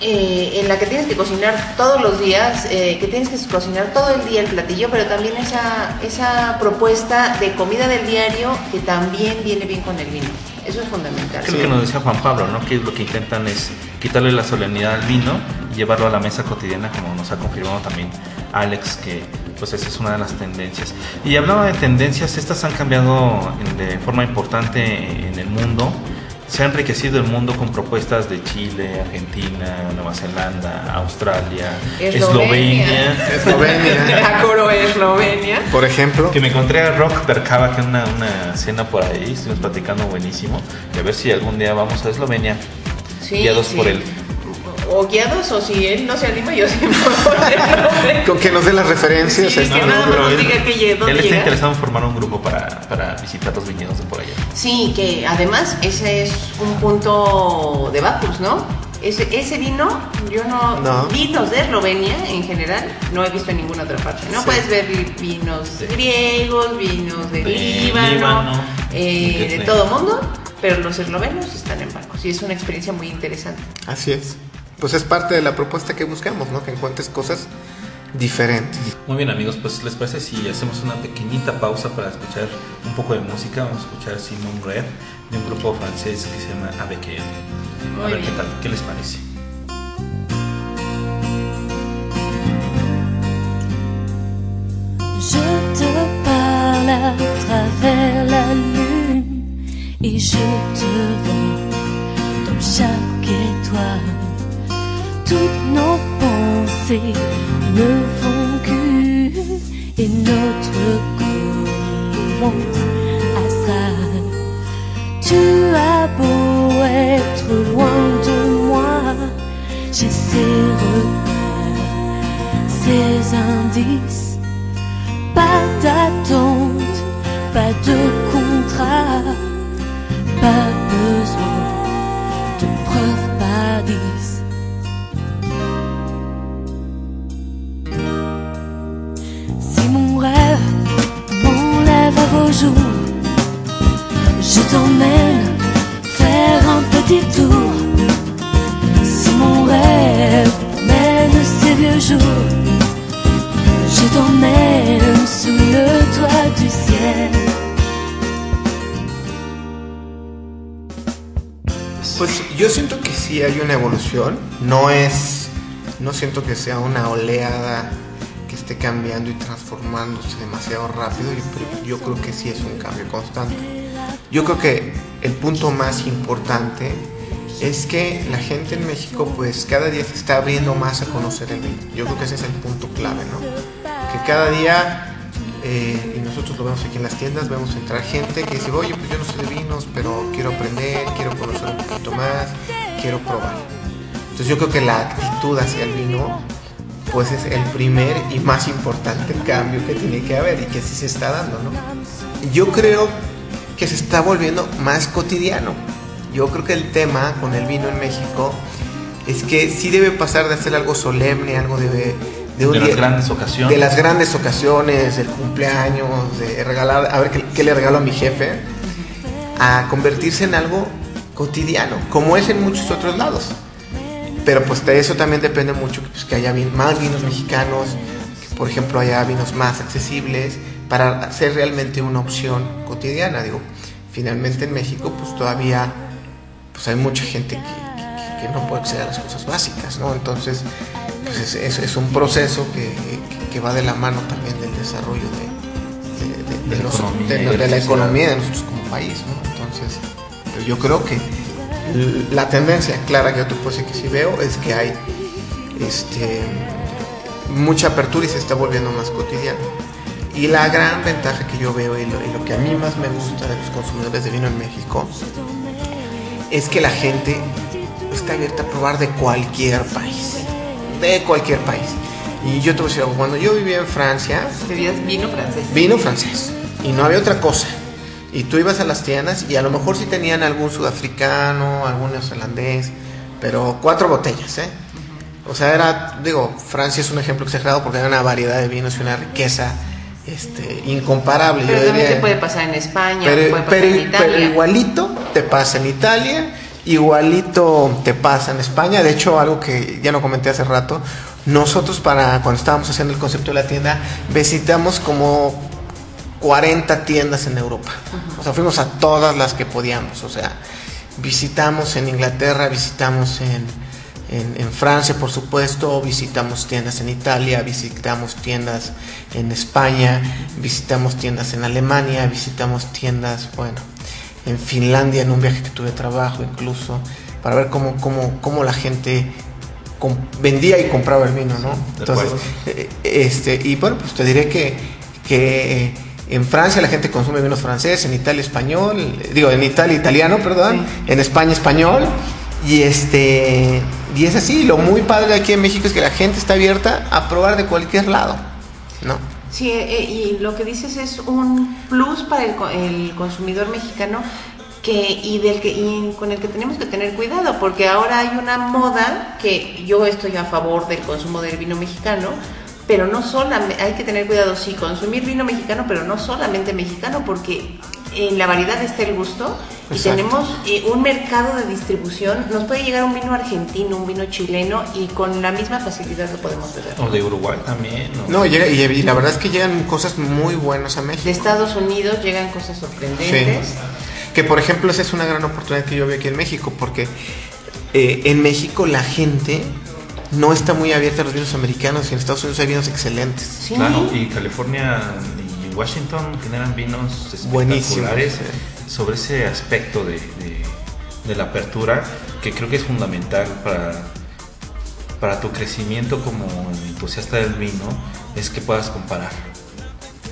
eh, en la que tienes que cocinar todos los días, eh, que tienes que cocinar todo el día el platillo, pero también esa, esa propuesta de comida del diario que también viene bien con el vino. Eso es fundamental. Creo que nos decía Juan Pablo, ¿no? Que lo que intentan es quitarle la solemnidad al vino y llevarlo a la mesa cotidiana, como nos ha confirmado también Alex, que pues esa es una de las tendencias. Y hablaba de tendencias, estas han cambiado de forma importante en el mundo. Se ha enriquecido el mundo con propuestas de Chile, Argentina, Nueva Zelanda, Australia, Eslovenia. Eslovenia. Eslovenia, Eslovenia. por ejemplo. Que me encontré a Rock Berkava, que en una, una cena por ahí, estuvimos platicando buenísimo. Y a ver si algún día vamos a Eslovenia, Sí, guiados sí. por él. O guiados, o si él no se anima, yo sí me voy a poner. Con que nos dé las referencias. Sí, que nada más nos él, diga que dónde él está llegar. interesado en formar un grupo para, para visitar los viñedos de por allá. Sí, que además ese es un punto de Bacchus, ¿no? Ese, ese vino, yo no, No. Vinos de Eslovenia en general, no he visto en ninguna otra parte. No Sí. puedes ver vi- vinos griegos, vinos de, De Líbano, Líbano, eh, de- todo mundo, pero los eslovenos están en Bacchus y es una experiencia muy interesante. Así es. Pues es parte de la propuesta que buscamos, ¿no? Que encuentres cosas diferentes. Muy bien amigos, pues les parece si hacemos una pequeñita pausa para escuchar un poco de música. Vamos a escuchar Simon Red de un grupo francés que se llama ABQM. A ver qué tal, qué les parece. Je te parle à travers la lune et je te vois dans chaque étoile. Toutes nos pensées ne font qu'une et notre connivence astrale. Tu as beau être loin de moi, j'ai ces repères, ces indices. Pas d'attente, pas de contrat, pas besoin de preuves par dix. Vos jours, je t'emmène faire un petit tour. Si mon rêve mène ces vieux jours, je t'emmène sous le toit du ciel. Pues yo siento que sí hay una evolución. No es. No siento que sea una oleada esté cambiando y transformándose demasiado rápido. Yo, yo creo que sí es un cambio constante. Yo creo que el punto más importante es que la gente en México, pues cada día se está abriendo más a conocer el vino. Yo creo que ese es el punto clave, ¿no? Que cada día eh, y nosotros lo vemos aquí en las tiendas, vemos entrar gente que dice, oye, pues yo no sé de vinos, pero quiero aprender, quiero conocer un poquito más, quiero probar. Entonces yo creo que la actitud hacia el vino, pues es el primer y más importante cambio que tiene que haber y que sí se está dando, ¿no? Yo creo que se está volviendo más cotidiano. Yo creo que el tema con el vino en México es que sí debe pasar de hacer algo solemne, algo de, de un De las día- grandes ocasiones. de las grandes ocasiones, del cumpleaños, de regalar, a ver qué, qué le regalo a mi jefe, a convertirse en algo cotidiano, como es en muchos otros lados. Pero pues de eso también depende mucho pues, que haya vin- más vinos mexicanos, que por ejemplo, haya vinos más accesibles para hacer realmente una opción cotidiana. Digo, finalmente en México pues todavía pues hay mucha gente que, que- que no puede acceder a las cosas básicas, ¿no? Entonces, pues es, es- es un proceso que, que- va de la mano también del desarrollo de, de- de- de la los- economía de- la economía de nosotros como país, ¿no? Entonces, pues yo creo que la tendencia clara que yo te puedo decir que sí veo es que hay este, mucha apertura y se está volviendo más cotidiano. Y la gran ventaja que yo veo y lo, y lo que a mí más me gusta de los consumidores de vino en México es que la gente está abierta a probar de cualquier país. De cualquier país. Y yo te voy a decir algo, cuando yo vivía en Francia, Bebías vino francés. vino francés y no había otra cosa. Y tú ibas a las tiendas y a lo mejor sí tenían algún sudafricano, algún neozelandés, pero cuatro botellas, ¿eh? O sea, era, digo, Francia es un ejemplo exagerado porque hay una variedad de vinos y una riqueza este, incomparable. Pero yo también diría. te puede pasar en España, Pero, puede pasar pero- en Italia. pero igualito te pasa en Italia, igualito te pasa en España. De hecho, algo que ya no comenté hace rato, nosotros para cuando estábamos haciendo el concepto de la tienda, visitamos como 40 tiendas en Europa. O sea, fuimos a todas las que podíamos. O sea, visitamos en Inglaterra, visitamos en, en, en Francia, por supuesto, visitamos tiendas en Italia, visitamos tiendas en España, visitamos tiendas en Alemania, visitamos tiendas, bueno, en Finlandia, en un viaje que tuve trabajo incluso, para ver cómo, cómo, cómo la gente vendía y compraba el vino, ¿no? Entonces, eh, este, y bueno, pues te diré que, que en Francia la gente consume vinos francés, en Italia español, eh, digo, en Italia italiano, perdón, en España español, y este, y es así, lo muy padre aquí en México es que la gente está abierta a probar de cualquier lado, ¿no? Sí, eh, y lo que dices es un plus para el, el consumidor mexicano que y del que y con el que tenemos que tener cuidado porque ahora hay una moda que yo estoy a favor del consumo del vino mexicano pero no solamente hay que tener cuidado sí consumir vino mexicano pero no solamente mexicano porque en la variedad está el gusto y Exacto. tenemos eh, un mercado de distribución nos puede llegar un vino argentino un vino chileno y con la misma facilidad lo podemos beber O de Uruguay también. ¿no? No, llega- y, y la verdad es que llegan cosas muy buenas a México. de Estados Unidos llegan cosas sorprendentes Sí. Que por ejemplo esa es una gran oportunidad que yo veo aquí en México, porque eh, en México la gente no está muy abierta a los vinos americanos y en Estados Unidos hay vinos excelentes. Sí. Claro, y California y Washington generan vinos Buenísimos, espectaculares sí. sobre ese aspecto de, de- de la apertura que creo que es fundamental para, para tu crecimiento como entusiasta del vino, es que puedas comparar.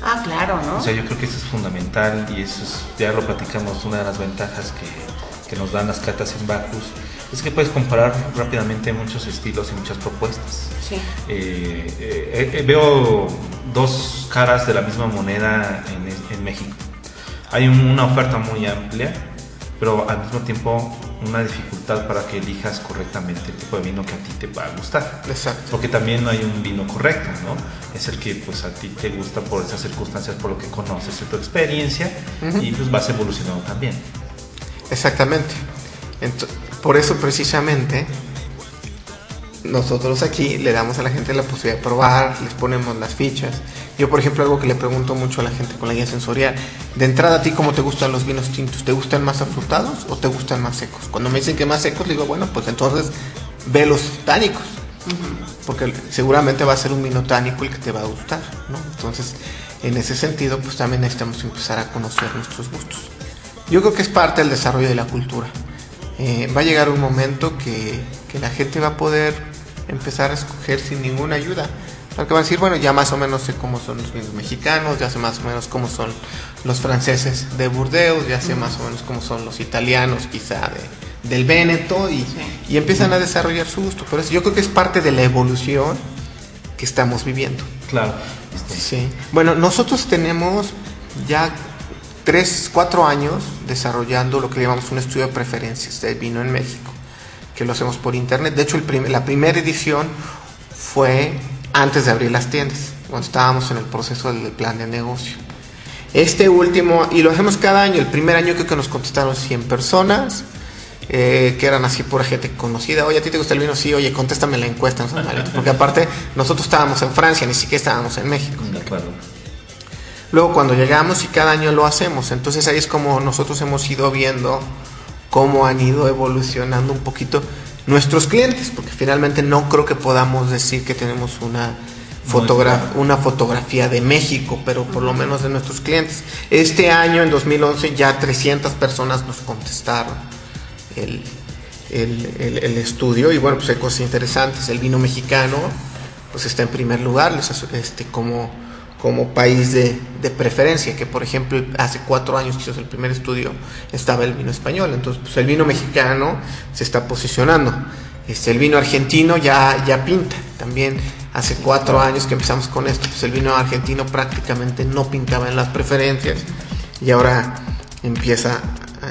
Ah, claro, ¿no? O sea, yo creo que eso es fundamental y eso es, ya lo platicamos, una de las ventajas que, que nos dan las catas en Bacchus, es que puedes comparar rápidamente muchos estilos y muchas propuestas. sí. Eh, eh, eh, veo dos caras de la misma moneda en, en México. Hay un- una oferta muy amplia, pero al mismo tiempo una dificultad para que elijas correctamente el tipo de vino que a ti te va a gustar. Exacto. Porque también no hay un vino correcto, ¿no? Es el que pues a ti te gusta por esas circunstancias, por lo que conoces, de tu experiencia y pues vas evolucionando también. Exactamente. Ento- por eso precisamente nosotros aquí le damos a la gente la posibilidad de probar, les ponemos las fichas. Yo, por ejemplo, algo que le pregunto mucho a la gente con la guía sensorial, de entrada a ti cómo te gustan los vinos tintos, ¿te gustan más afrutados o te gustan más secos? Cuando me dicen que más secos, le digo, bueno, pues entonces ve los tánicos, porque seguramente va a ser un vino tánico el que te va a gustar, ¿no? Entonces, en ese sentido, pues también necesitamos empezar a conocer nuestros gustos. Yo creo que es parte del desarrollo de la cultura. Eh, va a llegar un momento que, que la gente va a poder empezar a escoger sin ninguna ayuda. Porque va a decir, bueno, ya más o menos sé cómo son los mexicanos, ya sé más o menos cómo son los franceses de Burdeos, ya sé más o menos cómo son los italianos quizá de, del Véneto y, y empiezan a desarrollar su gusto. Pero eso yo creo que es parte de la evolución que estamos viviendo. Claro. Sí. Bueno, nosotros tenemos ya 3, 4 años desarrollando lo que llamamos un estudio de preferencias del vino en México, que lo hacemos por internet. De hecho, el la primera edición fue antes de abrir las tiendas, cuando estábamos en el proceso del plan de negocio. Este último, y lo hacemos cada año, el primer año creo que nos contestaron 100 personas, eh, que eran así pura gente conocida. Oye, ¿a ti te gusta el vino? Sí, oye, contéstame la encuesta. Porque aparte, nosotros estábamos en Francia, ni siquiera estábamos en México. De acuerdo. Luego cuando llegamos y cada año lo hacemos, entonces ahí es como nosotros hemos ido viendo cómo han ido evolucionando un poquito nuestros clientes, porque finalmente no creo que podamos decir que tenemos una, fotogra una fotografía de México, pero por lo menos de nuestros clientes. Este año, en 2011, ya 300 personas nos contestaron el, el, el, el estudio y bueno, pues hay cosas interesantes. El vino mexicano pues está en primer lugar, este, como, como país de, de preferencia, que por ejemplo hace cuatro años que hizo el primer estudio estaba el vino español, entonces pues el vino mexicano se está posicionando. Este, el vino argentino ya, ya pinta, también hace cuatro años que empezamos con esto, pues el vino argentino prácticamente no pintaba en las preferencias y ahora empieza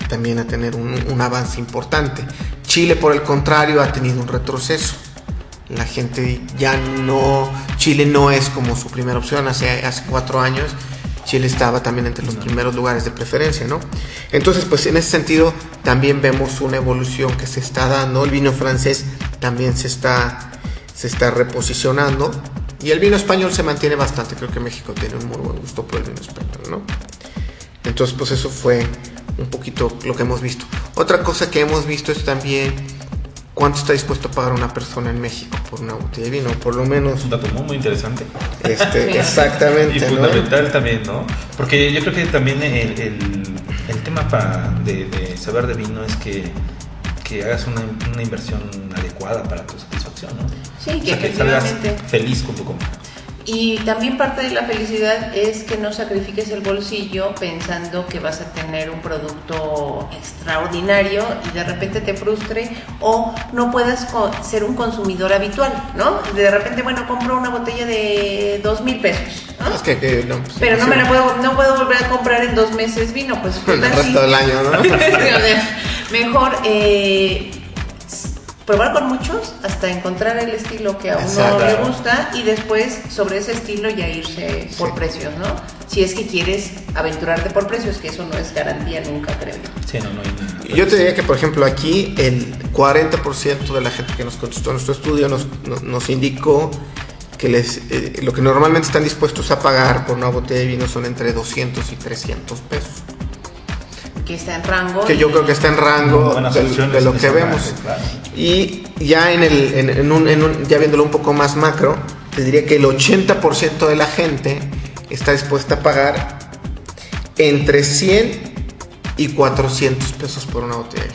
también a tener un avance importante. Chile, por el contrario, ha tenido un retroceso. La gente ya no, Chile no es como su primera opción. Hace, hace cuatro años Chile estaba también entre los primeros lugares de preferencia, ¿no? Entonces, pues en ese sentido también vemos una evolución que se está dando. El vino francés también se está, se está reposicionando. Y el vino español se mantiene bastante. Creo que México tiene un muy buen gusto por el vino español, ¿no? Entonces, pues eso fue un poquito lo que hemos visto. Otra cosa que hemos visto es también cuánto está dispuesto a pagar una persona en México por una botella de vino, por lo menos. Es un dato muy, muy interesante. Este, Y exactamente, ¿no? fundamental también, ¿no? Porque yo creo que también el, el- el tema de, de saber de vino es que, que hagas una, una inversión adecuada para tu satisfacción, ¿no? Sí, O que sea, que salgas feliz con tu compra. Y también parte de la felicidad es que no sacrifiques el bolsillo pensando que vas a tener un producto extraordinario y de repente te frustre o no puedas ser un consumidor habitual, ¿no? De repente, bueno, compro una botella de dos mil pesos, ¿no? Es que, que no, pues, Pero no me la puedo, no puedo volver a comprar en dos meses vino, pues ¿qué El resto del año, ¿no? Mejor eh, probar con muchos hasta encontrar el estilo que a uno Exacto. le gusta y después sobre ese estilo ya irse por Sí. precios, ¿no? Si es que quieres aventurarte por precios, que eso no es garantía nunca, creo yo. Sí, no, no hay Y Yo te diría que, por ejemplo, aquí el 40% de la gente que nos contestó en nuestro estudio nos, no- nos indicó que les, eh, lo que normalmente están dispuestos a pagar por una botella de vino son entre 200 y 300 pesos. Que está en rango. Que yo creo que está en rango de, lo que vemos. rango, claro. Y ya en el, en, un, en un- ya viéndolo un poco más macro, te diría que el 80% de la gente está dispuesta a pagar entre 100 y 400 pesos por una botella.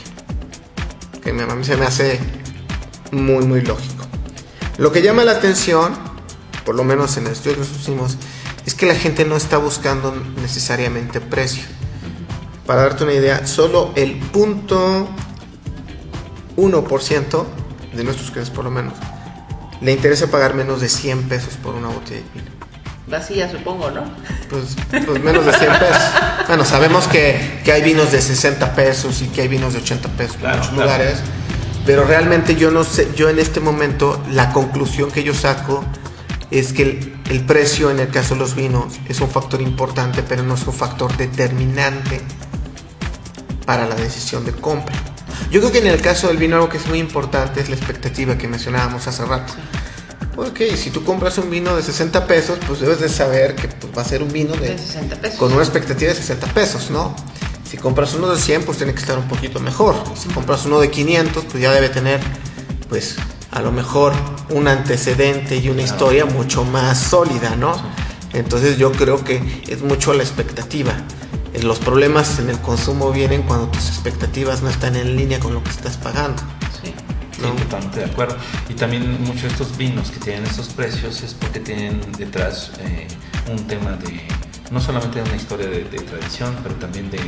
Que a mí se me hace muy, muy lógico. Lo que llama la atención, por lo menos en el estudio que nosotros hicimos, es que la gente no está buscando necesariamente precio. Para darte una idea, solo el punto 1% de nuestros clientes por lo menos le interesa pagar menos de 100 pesos por una botella de vino. Vacía, supongo, ¿no? Pues, pues menos de 100 pesos. Bueno, sabemos que, que hay vinos de 60 pesos y que hay vinos de 80 pesos Claro, en muchos claro. lugares, pero realmente yo no sé, yo en este momento la conclusión que yo saco es que el, el precio en el caso de los vinos es un factor importante, pero no es un factor determinante para la decisión de compra. Yo creo que en el caso del vino algo que es muy importante es la expectativa que mencionábamos hace rato. Ok, si tú compras un vino de 60 pesos, pues debes de saber que pues, va a ser un vino de, De 60 pesos. con una expectativa de 60 pesos, ¿no? Si compras uno de 100, pues tiene que estar un poquito mejor. Si compras uno de 500, pues ya debe tener, pues, a lo mejor un antecedente y una historia mucho más sólida, ¿no? Entonces yo creo que es mucho la expectativa. Eh, Los problemas en el consumo vienen cuando tus expectativas no están en línea con lo que estás pagando. Sí. Sí, totalmente de acuerdo. Y también muchos de estos vinos que tienen estos precios es porque tienen detrás eh, un tema de, no solamente de una historia de, de tradición, pero también de,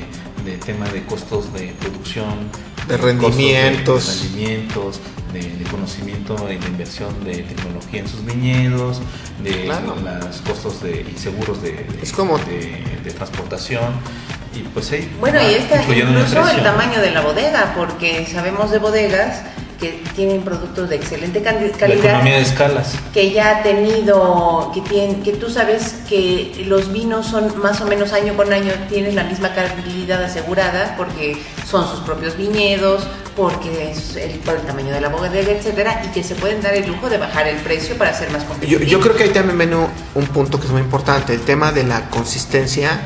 de tema de costos de producción, De rendimientos. de, de rendimientos, de, de conocimiento y de inversión de tecnología en sus viñedos, de Claro. los costos de, y seguros de, de- Es como- de, de transportación. Y pues ahí Bueno, y esta, incluso el tamaño de la bodega, porque sabemos de bodegas que tienen productos de excelente La calidad, economía de escalas. que ya ha tenido, que, tiene, que tú sabes que los vinos son más o menos año con año, tienen la misma calidad asegurada, porque son sus propios viñedos, porque es el, por el tamaño de la bodega, etcétera, y que se pueden dar el lujo de bajar el precio para ser más competitivos. yo creo que ahí también viene un punto que es muy importante, el tema de la consistencia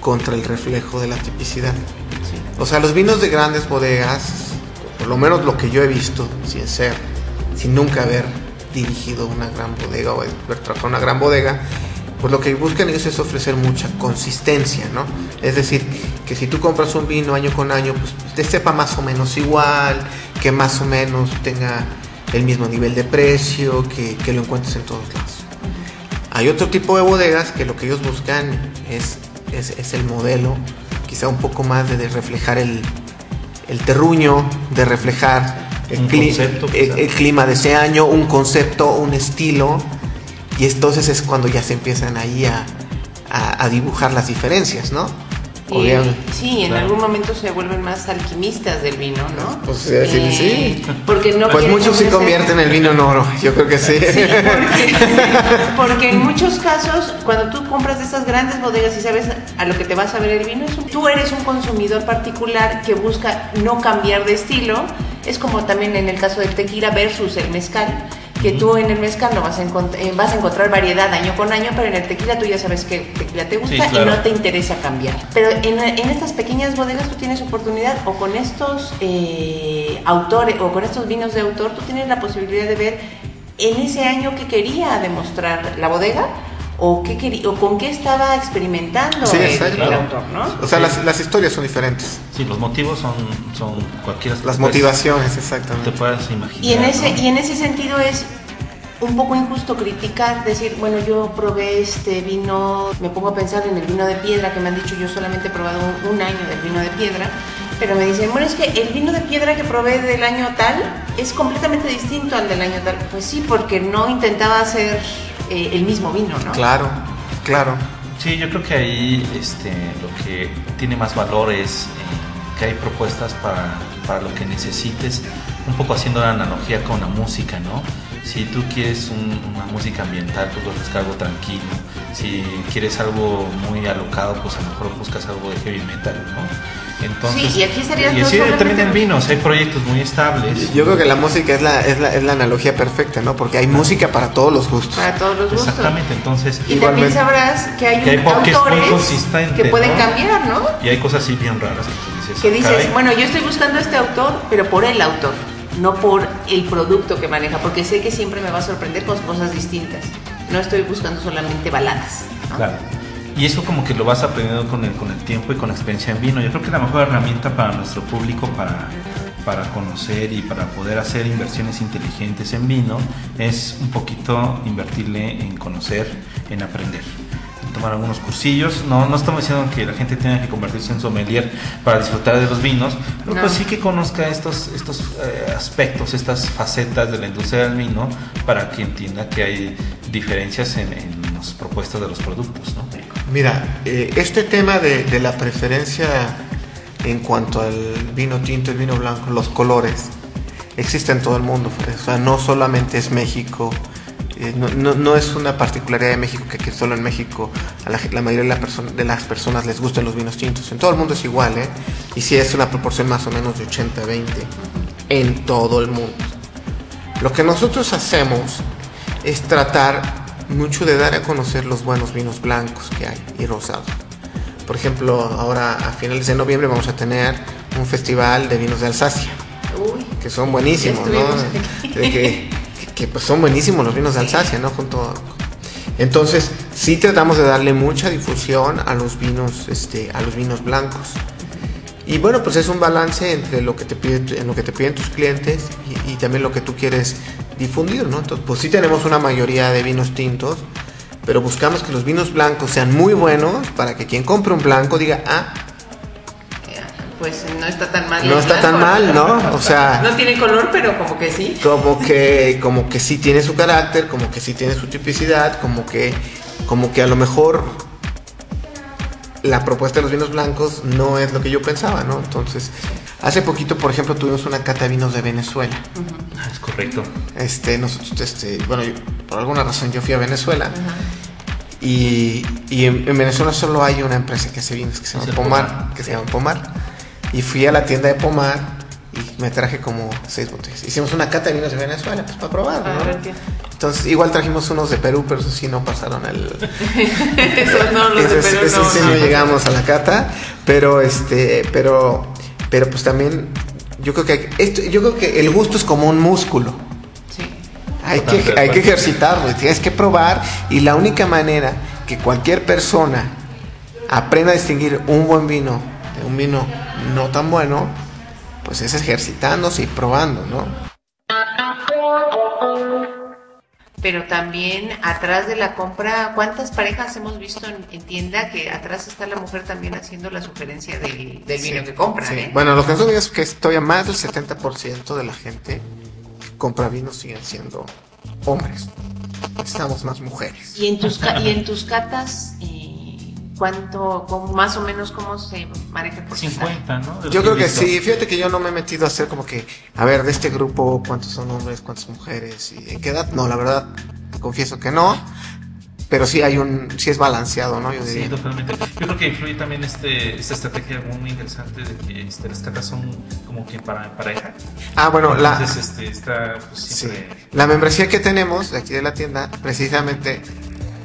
contra el reflejo de la tipicidad. O sea, los vinos de grandes bodegas, por lo menos lo que yo he visto, sin ser, sin nunca haber dirigido una gran bodega o haber trabajado una gran bodega, pues lo que buscan ellos es ofrecer mucha consistencia, ¿no? Es decir, que si tú compras un vino año con año, pues te sepa más o menos igual, que más o menos tenga el mismo nivel de precio, que, lo encuentres en todos lados. Hay otro tipo de bodegas que lo que ellos buscan es, es, el modelo, quizá un poco más de reflejar el, el terruño, de reflejar el, cli- concepto, el- clima de ese año, un concepto, un estilo, y entonces es cuando ya se empiezan ahí a, a- a dibujar las diferencias, ¿no? Sí, en Claro. algún momento se vuelven más alquimistas del vino, ¿no? Pues, sí, sí, sí. Porque no Pues muchos sí convierten el vino en oro, yo creo que sí. Sí, porque, porque en muchos casos, cuando tú compras de estas grandes bodegas y sabes a lo que te vas a ver el vino, es un- tú eres un consumidor particular que busca no cambiar de estilo. Es como también en el caso del tequila versus el mezcal, que tú en el mezcal no vas a, encont- eh, vas a encontrar variedad año con año, pero en el tequila tú ya sabes que tequila te gusta Sí, claro. y no te interesa cambiar. Pero en, en estas pequeñas bodegas tú tienes oportunidad o con estos eh, autores o con estos vinos de autor, tú tienes la posibilidad de ver en ese año qué quería demostrar la bodega o, qué quería, o con qué estaba experimentando Sí, el, autor, ¿no? O sea, las, las historias son diferentes, Sí, los motivos son, son cualquiera. las pues, motivaciones, Te exactamente. puedas imaginar. Y en ese, ¿no? y en ese sentido es un poco injusto criticar, decir, bueno, yo probé este vino, me pongo a pensar en el vino de piedra, que me han dicho, yo solamente he probado un, un año del vino de piedra, pero me dicen, bueno, es que el vino de piedra que probé del año tal es completamente distinto al del año tal. Pues sí, porque no intentaba hacer eh, el mismo vino, ¿no? Claro, claro. Sí, yo creo que ahí este, lo que tiene más valor es eh, que hay propuestas para, para lo que necesites, un poco haciendo la analogía con la música, ¿no? Si tú quieres un- una música ambiental, pues buscas algo tranquilo. Si quieres algo muy alocado, pues a lo mejor buscas algo de heavy metal, ¿no? Entonces, Sí, y aquí estarías y así solamente- también en vinos, hay proyectos muy estables. Yo creo que la música es la, es la, es la analogía perfecta, ¿no? Porque hay música para todos los gustos. Para todos los gustos. Exactamente, entonces Y también sabrás que hay, Que hay un- pop que es muy autores consistente, que pueden ¿no? cambiar, ¿no? y hay cosas así bien raras que tú dices. Que "Ah, dices, caray". bueno, yo estoy buscando a este autor, pero por el autor, no por el producto que maneja, porque sé que siempre me va a sorprender con cosas distintas. No estoy buscando solamente baladas. Claro. Y eso como que lo vas aprendiendo con el, con el tiempo y con la experiencia en vino. Yo creo que la mejor herramienta para nuestro público para, para conocer y para poder hacer inversiones inteligentes en vino es un poquito invertirle en conocer, en aprender. Tomar algunos cursillos, no, no estamos diciendo que la gente tenga que convertirse en sommelier para disfrutar de los vinos, pero No. pues sí que conozca estos, estos eh, aspectos, estas facetas de la industria del vino para que entienda que hay diferencias en, en las propuestas de los productos. ¿no? Mira, eh, este tema de, de la preferencia en cuanto al vino tinto, el vino blanco, los colores, existe en todo el mundo. O sea, no solamente es México, eh, no, no- no es una particularidad de México que, que solo en México a la, la mayoría de, la perso- de las personas les gustan los vinos tintos. En todo el mundo es igual, ¿eh? Y sí es una proporción más o menos de 80-20 en todo el mundo. Lo que nosotros hacemos es tratar mucho de dar a conocer los buenos vinos blancos que hay y rosados. Por ejemplo, ahora a finales de noviembre vamos a tener un festival de vinos de Alsacia, Uy, que son buenísimos, ¿no? De que, que- pues, son buenísimos los vinos de Alsacia, ¿no? Junto a- entonces, sí tratamos de darle mucha difusión a los vinos, este, a los vinos blancos. Y bueno, pues es un balance entre lo que te pide, en lo que te piden tus clientes y, y también lo que tú quieres difundir, ¿no? Entonces, pues sí tenemos una mayoría de vinos tintos, pero buscamos que los vinos blancos sean muy buenos para que quien compre un blanco diga, ah, pues no está tan mal. No está tan mal, ¿no? O sea- No tiene color, pero como que sí. como que, como que sí tiene su carácter, como que sí tiene su tipicidad, como que, como que a lo mejor la propuesta de los vinos blancos no es lo que yo pensaba, ¿no? Entonces, hace poquito, por ejemplo, tuvimos una cata de vinos de Venezuela. Ah, Es correcto. Este, nosotros, este, bueno, yo- por alguna razón yo fui a Venezuela. Y, y en, en Venezuela solo hay una empresa que hace vinos que se llama Pomar. que se llama Pomar. Y fui a la tienda de Pomar y me traje como seis botellas. Hicimos una cata de vinos de Venezuela, pues para probar, Ah, ¿no? entiendo. Entonces, igual trajimos unos de Perú, pero esos sí no pasaron el. Esos no, los de Perú esos no, sí no. no llegamos a la cata, pero este, pero, pero pues también, yo creo que esto, yo creo que el gusto es como un músculo. Sí. Hay Totalmente que, hay que ejercitarlo, y tienes que probar y la única manera que cualquier persona aprenda a distinguir un buen vino de un vino no tan bueno, pues es ejercitándose y probando, ¿no? Pero también atrás de la compra, ¿cuántas parejas hemos visto en, en tienda que atrás está la mujer también haciendo la sugerencia del, del vino que compran? sí. ¿eh? Bueno, lo que vemos es que es todavía más del 70% de la gente que compra vinos siguen siendo hombres. Necesitamos más mujeres. Y en tus ca- y en tus catas, eh, ¿cuánto, cómo- más o menos cómo se maneja el porcentaje? 50, ¿no? Yo creo que sí, fíjate que yo no me he metido a hacer como que, a ver, de este grupo, cuántos son hombres, cuántas mujeres y en qué edad. No, la verdad, confieso que no. Pero sí hay un, sí es balanceado, ¿no? Yo Sí, diría. totalmente. Yo creo que influye también este, esta estrategia muy interesante de que este, las catas son como que para pareja. Ah, bueno, la, Entonces, este, está pues, sí. la membresía que tenemos de aquí de la tienda, precisamente,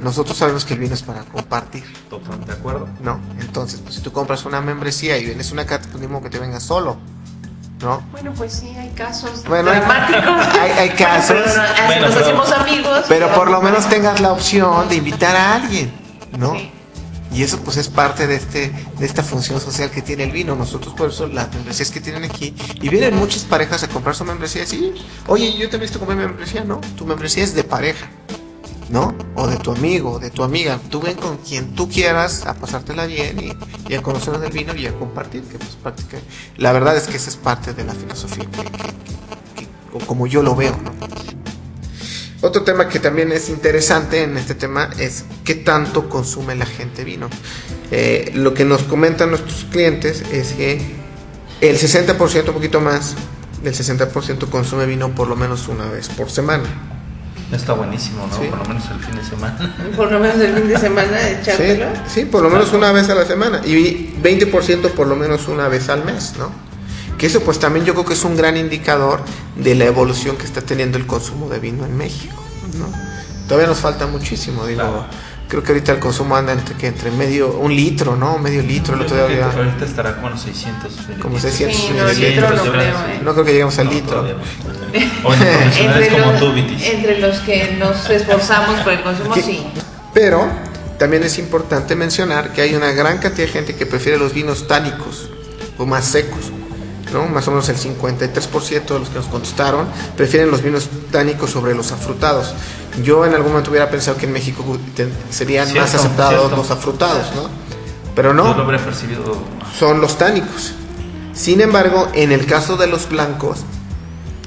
nosotros sabemos que el vino es para compartir, Totalmente de acuerdo. ¿no? Entonces, pues si tú compras una membresía y vienes una cata, pues modo que te vengas solo, ¿no? Bueno, pues sí, hay casos Bueno, hay- dramáticos. hay- hay casos. Pero Bueno, nos pero- hacemos amigos. Pero por lo menos tengas la opción de invitar a alguien, ¿no? Sí. Y eso pues es parte de este de esta función social que tiene el vino. Nosotros por eso las membresías que tienen aquí y vienen muchas parejas a comprar su membresía y oye, yo te he visto comprar mi membresía, ¿no? Tu membresía es de pareja, ¿no? O de tu amigo, de tu amiga. Tú ven con quien tú quieras a pasártela bien y, a conocer del vino y a compartir, que pues la verdad es que esa es parte de la filosofía que, como yo lo veo. Otro tema que también es interesante en este tema es qué tanto consume la gente vino. Eh, lo que nos comentan nuestros clientes es que el 60%, un poquito más del 60% consume vino por lo menos una vez por semana. Está buenísimo, ¿no? Sí. Por lo menos el fin de semana. Por lo menos el fin de semana, Sí, echártelo. sí, por lo menos una vez a la semana. Y 20% por lo menos una vez al mes, ¿no? Que eso pues también yo creo que es un gran indicador de la evolución que está teniendo el consumo de vino en México, ¿no? Todavía nos falta muchísimo, digo. Claro. Creo que ahorita el consumo anda entre que entre medio, un litro, ¿no? Medio litro, el otro día había- ahorita estará como a los 600. Como mililitros. 600 Sí, litro no creo, sí. ¿eh? No creo que lleguemos al No, litro. O Entre, como los- tú, entre los que nos esforzamos por el consumo, Que- sí. Pero también es importante mencionar que hay una gran cantidad de gente que prefiere los vinos tánicos o más secos. ¿No? Más o menos el 53% de los que nos contestaron prefieren los vinos tánicos sobre los afrutados. Yo en algún momento hubiera pensado que en México serían más aceptados cierto. los afrutados, ¿no? Pero Yo lo no, habría percibido. son los tánicos. Sin embargo, en el caso de los blancos,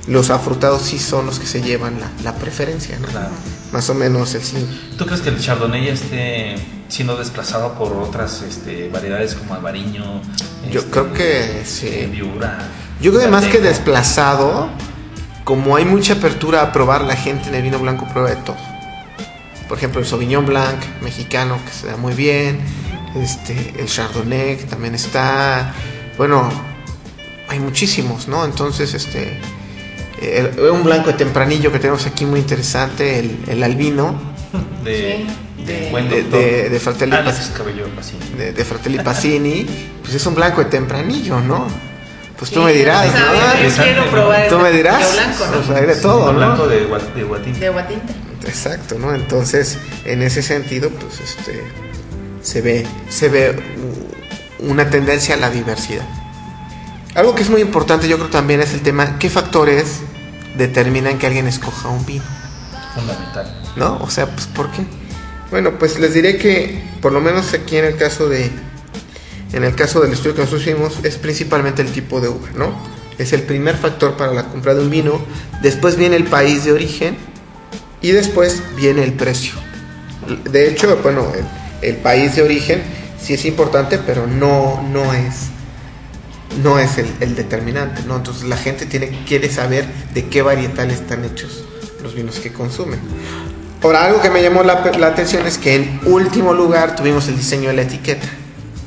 los afrutados sí son los que se llevan la, la preferencia, ¿no? Claro. Más o menos el cin- ¿Tú crees que el Chardonnay esté siendo desplazado por otras este, variedades como albariño? Yo este, creo que sí. Viura. Yo creo que más que desplazado, como hay mucha apertura a probar, la gente en el vino blanco prueba de todo. Por ejemplo, el Sauvignon Blanc mexicano, que se da muy bien. Este, el Chardonnay, que también está. Bueno, hay muchísimos, ¿no? Entonces, este. el- un blanco de tempranillo que tenemos aquí muy interesante, el, el albino, De, Sí, de de- buen de, doctor. de, de Fratelli, Cabello, así. de, de Fratelli Pasini, pues es un blanco de tempranillo, ¿no? Pues tú Sí, me dirás, ¿no? Yo quiero ¿no? probar Tú me dirás. de blanco, O ¿no? sea, hay de todo, Un ¿no? blanco de, de guatín. De guatinta. Exacto, ¿no? Entonces, en ese sentido, pues este se ve se ve una tendencia a la diversidad. Algo que es muy importante, yo creo también es el tema qué factores determinan que alguien escoja un vino, Fundamental. ¿no? O sea, pues ¿por qué? Bueno, pues les diré que por lo menos aquí en el caso de en el caso del estudio que nosotros hicimos es principalmente el tipo de uva, ¿no? Es el primer factor para la compra de un vino, después viene el país de origen y después viene el precio. De hecho, bueno, el, el país de origen sí es importante, pero no, no es, no es el, determinante, ¿no? Entonces la gente tiene, quiere saber de qué varietal están hechos los vinos que consumen. Ahora, algo que me llamó la, la atención es que en último lugar tuvimos el diseño de la etiqueta.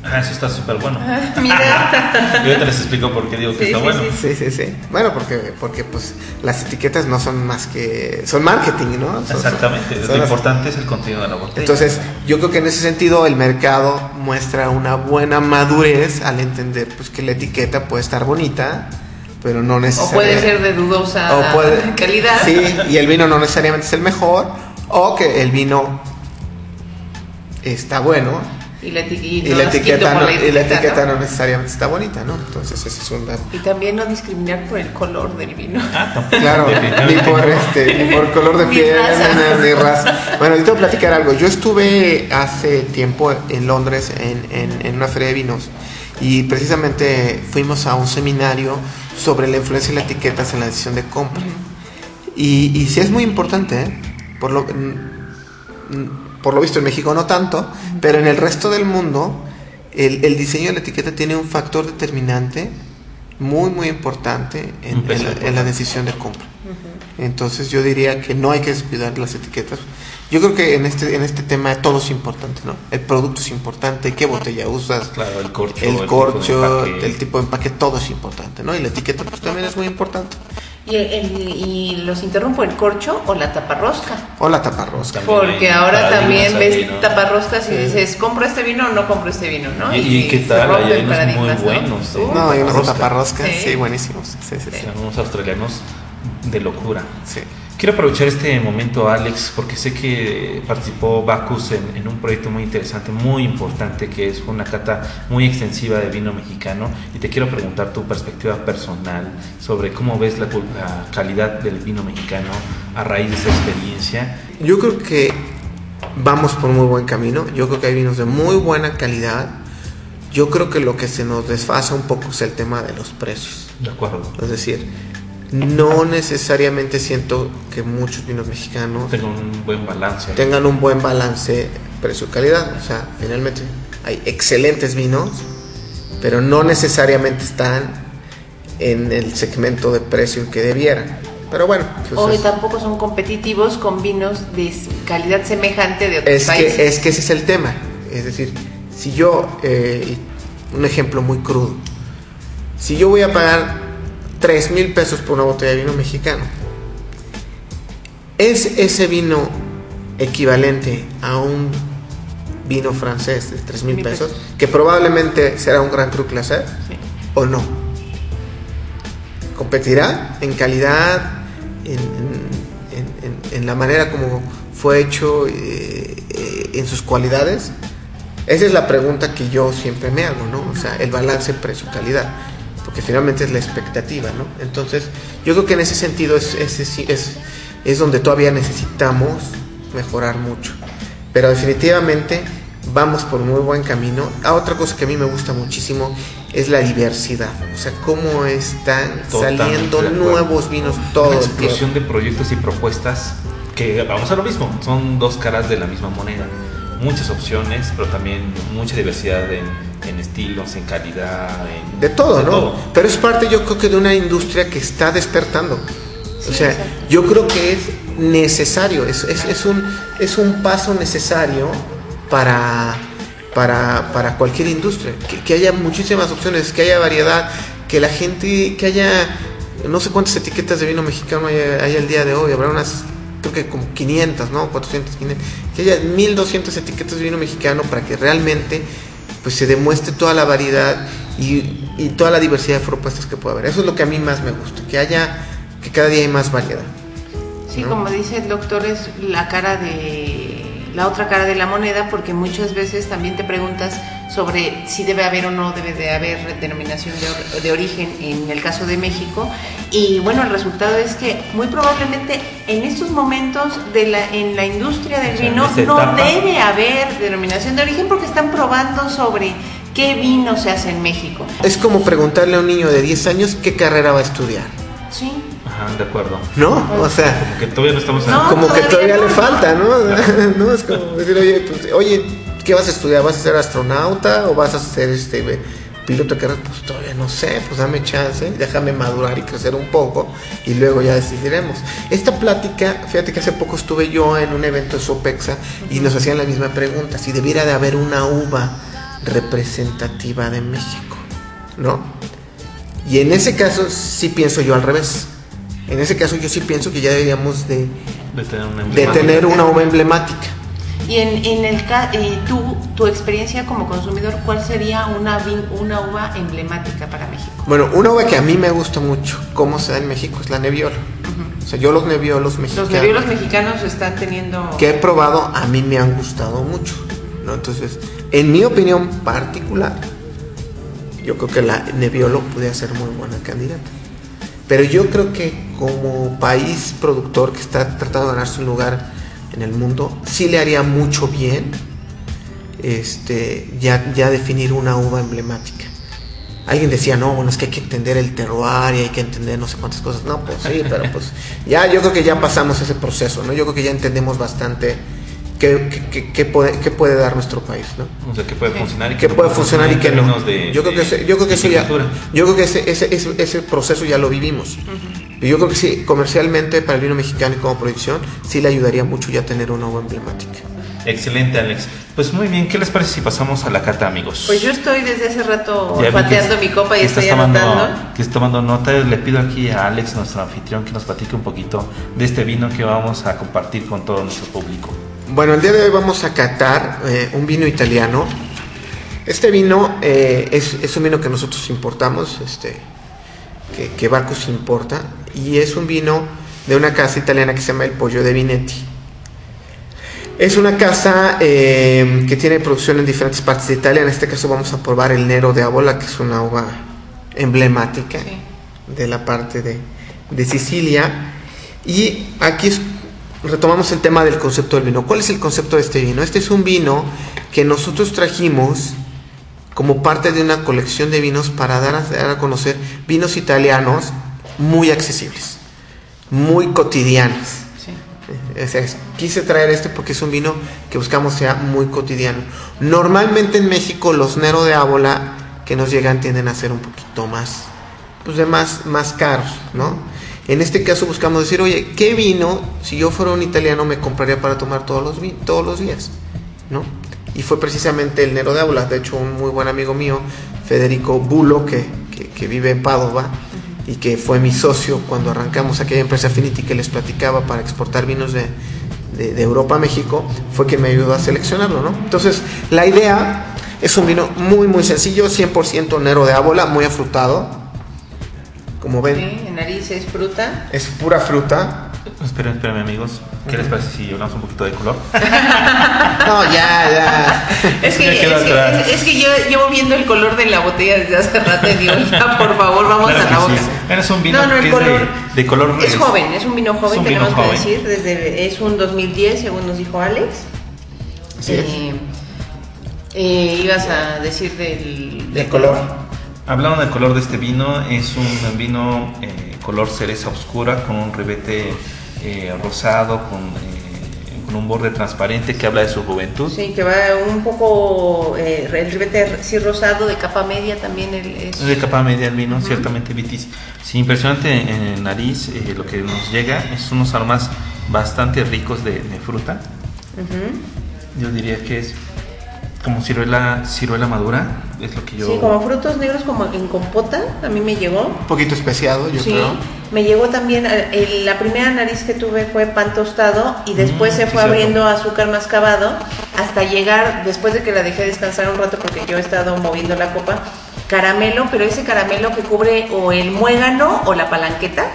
Ah, eso está súper bueno. Mira. Yo ahorita les explico por qué digo que Sí, está sí, bueno. Sí, sí, sí. Bueno, porque, porque pues las etiquetas no son más que... Son marketing, ¿no? Son- Exactamente. son Lo las- importante es el contenido de la botella. Entonces, yo creo que en ese sentido el mercado muestra una buena madurez al entender pues que la etiqueta puede estar bonita, pero no O necesariamente... puede ser de dudosa o puede- calidad. Sí, y el vino no necesariamente es el mejor, o que el vino está bueno Y la, y y, no la las etiqueta, quito por no, y la etiqueta ¿no? no necesariamente está bonita, ¿no? Entonces ese es un dato. Y también no discriminar por el color del vino. Ah, tampoco. Claro, ni por este, ni por color de Ni piel, raza. ni, ni raza. Bueno, yo te voy a platicar algo. Yo estuve hace tiempo en Londres en, en- en una feria de vinos y precisamente fuimos a un seminario sobre la influencia de las etiquetas en la decisión de compra. Y, y sí es muy importante, ¿eh? Por lo, por lo visto en México no tanto, pero en el resto del mundo el, el diseño de la etiqueta tiene un factor determinante muy muy importante en, en la, en la decisión de compra. Entonces yo diría que no hay que descuidar las etiquetas. Yo creo que en este en este tema todo es importante, ¿no? El producto es importante, qué botella usas, Claro, el corcho. el, tipo de corcho, empaque. el tipo de empaque, todo es importante, ¿no? Y la etiqueta pues también es muy importante. Y, el- y los interrumpo, el corcho o la taparrosca. O la taparrosca. También Porque ahora también ves ¿no? taparroscas y dices, ¿compro este vino o no compro este vino? ¿no? Y- y qué se tal, hay unos muy paradigmas, ¿no? buenos, ¿eh? No, hay unos de Taparrosca. taparrosca, Sí. sí, buenísimos. Sí, sí, sí. Unos australianos de locura. Sí. Quiero aprovechar este momento, Alex, porque sé que participó Bacus en, en un proyecto muy interesante, muy importante, que es una cata muy extensiva de vino mexicano. Y te quiero preguntar tu perspectiva personal sobre cómo ves la, la calidad del vino mexicano a raíz de esa experiencia. Yo creo que vamos por muy buen camino. Yo creo que hay vinos de muy buena calidad. Yo creo que lo que se nos desfasa un poco es el tema de los precios. De acuerdo. Es decir, no necesariamente siento que muchos vinos mexicanos Tengo un buen balance. tengan un buen balance precio-calidad. O sea, finalmente hay excelentes vinos, pero no necesariamente están en el segmento de precio que debieran. Pero bueno, pues O es- tampoco son competitivos con vinos de calidad semejante de otros Es países. que, es que ese es el tema. Es decir, si yo, eh, un ejemplo muy crudo, si yo voy a pagar 3 mil pesos por una botella de vino mexicano, ¿es ese vino equivalente a un vino francés de 3 mil pesos? pesos. Que probablemente será un Grand Cru Sí. o no. Competirá en calidad, en, en- en- en la manera como fue hecho, eh, eh, en sus cualidades. Esa es la pregunta que yo siempre me hago, ¿no? O sea, el balance precio-calidad, porque finalmente es la expectativa, ¿no? Entonces, yo creo que en ese sentido es, es, es, es- donde todavía necesitamos mejorar mucho. Pero definitivamente vamos por muy buen camino. Ah, otra cosa que a mí me gusta muchísimo es la diversidad. O sea, cómo están Totalmente saliendo nuevos vinos todo Una explosión de proyectos y propuestas que vamos a lo mismo, son dos caras de la misma moneda. Muchas opciones, pero también mucha diversidad en, en estilos, en calidad, en De todo, de ¿no? todo. Pero es parte, yo creo que de una industria que está despertando. o sea, exacto. yo creo que es necesario, es, es, es un, es un paso necesario para, para, para cualquier industria. Que, que haya muchísimas opciones, que haya variedad, que la gente, que haya, no sé cuántas etiquetas de vino mexicano hay, hay el día de hoy, habrá unas, creo que como 500, ¿no? 400, 500, que haya 1200 etiquetas de vino mexicano para que realmente pues se demuestre toda la variedad y, y toda la diversidad de propuestas que puede haber. Eso es lo que a mí más me gusta, que haya, que cada día hay más variedad. Sí, ¿no? como dice el doctor, es la cara de la otra cara de la moneda, porque muchas veces también te preguntas sobre si debe haber o no debe de haber denominación de, or- de origen en el caso de México. Y bueno, el resultado es que muy probablemente en estos momentos de la, en la industria del O sea, en vino no etapa. debe haber denominación de origen porque están probando sobre qué vino se hace en México. Es como preguntarle a un niño de 10 años qué carrera va a estudiar, Sí. Ajá, de acuerdo. ¿no? O sea, Como que todavía no estamos en- No, como que todavía le falta, ¿no? no es como decir, oye, pues, oye, ¿qué vas a estudiar? ¿Vas a ser astronauta o vas a ser este piloto carrera? Pues todavía no sé, pues dame chance, déjame madurar y crecer un poco y luego ya decidiremos. Esta plática, fíjate que hace poco estuve yo en un evento de Sopexa y nos hacían la misma pregunta, si debiera de haber una uva representativa de México, ¿no? Y en ese caso sí pienso yo al revés. En ese caso yo sí pienso que ya deberíamos de, De tener una de emblemática. tener una uva emblemática. Y en, en el eh, tú, tu experiencia como consumidor, ¿cuál sería una, una uva emblemática para México? Bueno, una uva que a mí me gusta mucho, cómo se da en México, es la Nebbiolo. O sea, yo los Nebbiolos mexicanos Los nerviolos mexicanos están teniendo... que he probado a mí me han gustado mucho, ¿no? Entonces, en mi opinión particular, yo creo que la Nebbiolo puede ser muy buena candidata. Pero yo creo que como país productor que está tratando de ganarse un lugar en el mundo, sí le haría mucho bien este, ya, ya definir una uva emblemática. Alguien decía, no, bueno, es que hay que entender el terroir y hay que entender no sé cuántas cosas. No, pues sí, pero pues ya yo creo que ya pasamos ese proceso, ¿no? Yo creo que ya entendemos bastante qué, qué- qué- qué puede, qué puede dar nuestro país, ¿no? O sea, que puede funcionar y que no puede funcionar y que no. de- yo creo que ese, yo creo que eso ya, yo creo que ese, ese, ese, ese proceso ya lo vivimos. Y yo creo que sí, comercialmente para el vino mexicano y como producción, sí le ayudaría mucho ya tener una uva emblemática. Excelente, Alex. Pues muy bien, ¿qué les parece si pasamos a la cata, amigos? Pues yo estoy desde hace rato es- mi copa y estoy estás tomando, anotando. Que estás tomando nota. Le pido aquí a Alex, nuestro anfitrión, que nos platique un poquito de este vino que vamos a compartir con todo nuestro público. Bueno, el día de hoy vamos a catar eh, un vino italiano. Este vino eh, es, es un vino que nosotros importamos, este, que, que importa, y es un vino de una casa italiana que se llama El Pollo de Vinetti. Es una casa eh, que tiene producción en diferentes partes de Italia. En este caso vamos a probar el Nero de Abola, que es una uva emblemática Sí. de la parte de, de Sicilia. Y aquí es- retomamos el tema del concepto del vino. ¿Cuál es el concepto de este vino? Este es un vino que nosotros trajimos como parte de una colección de vinos para dar a, dar a conocer vinos italianos muy accesibles, muy cotidianos. Sí. O sea, es- quise traer este porque es un vino que buscamos sea muy cotidiano. Normalmente en México los Nero de Ábola que nos llegan tienden a ser un poquito más, pues de más, más caros, ¿no? En este caso buscamos decir, oye, ¿qué vino, si yo fuera un italiano, me compraría para tomar todos los, todos los días, ¿no? Y fue precisamente el Nero de Ábola. De hecho, un muy buen amigo mío, Federico Bulo, que, que- que vive en Padova, y que fue mi socio cuando arrancamos aquella empresa Affinity que les platicaba para exportar vinos de, de- de Europa a México, fue quien me ayudó a seleccionarlo, ¿no? Entonces, la idea es un vino muy, muy sencillo, 100% Nero de Ábola, muy afrutado. Como ven, Sí, en nariz es fruta. es pura fruta. Esperen, espérenme, amigos. ¿Qué les parece si hablamos un poquito de color? No, ya, ya. Es que, es, que, es que yo llevo viendo el color de la botella desde hace rato y digo, ya por favor, vamos Claro a la boca. sí. Es un vino No, no, el que color- es de, de color... Es joven, es un vino joven, es un vino tenemos joven. que decir. Desde, es un 2010, según nos dijo Alex. Es. Eh, eh, ibas a decir del, De color. Hablando del color de este vino, es un vino eh, color cereza oscura con un ribete eh, rosado, con, eh, con un borde transparente que habla de su juventud. Sí, que va un poco, eh, el ribete sí rosado de capa media también el, es, de capa media el vino, ciertamente vitis. Sí, impresionante en nariz. eh, lo que nos llega es unos aromas bastante ricos de, de fruta. Ujú. Yo diría que es como ciruela, ciruela madura, es lo que yo... Sí, como frutos negros como en compota, a mí me llegó. Un poquito especiado, yo sí, creo. me llegó también, eh, el- la primera nariz que tuve fue pan tostado y después Mm, se sí, fue cierto. abriendo azúcar mascabado hasta llegar, después de que la dejé descansar un rato porque yo he estado moviendo la copa, caramelo, pero ese caramelo que cubre o el muégano o la palanqueta.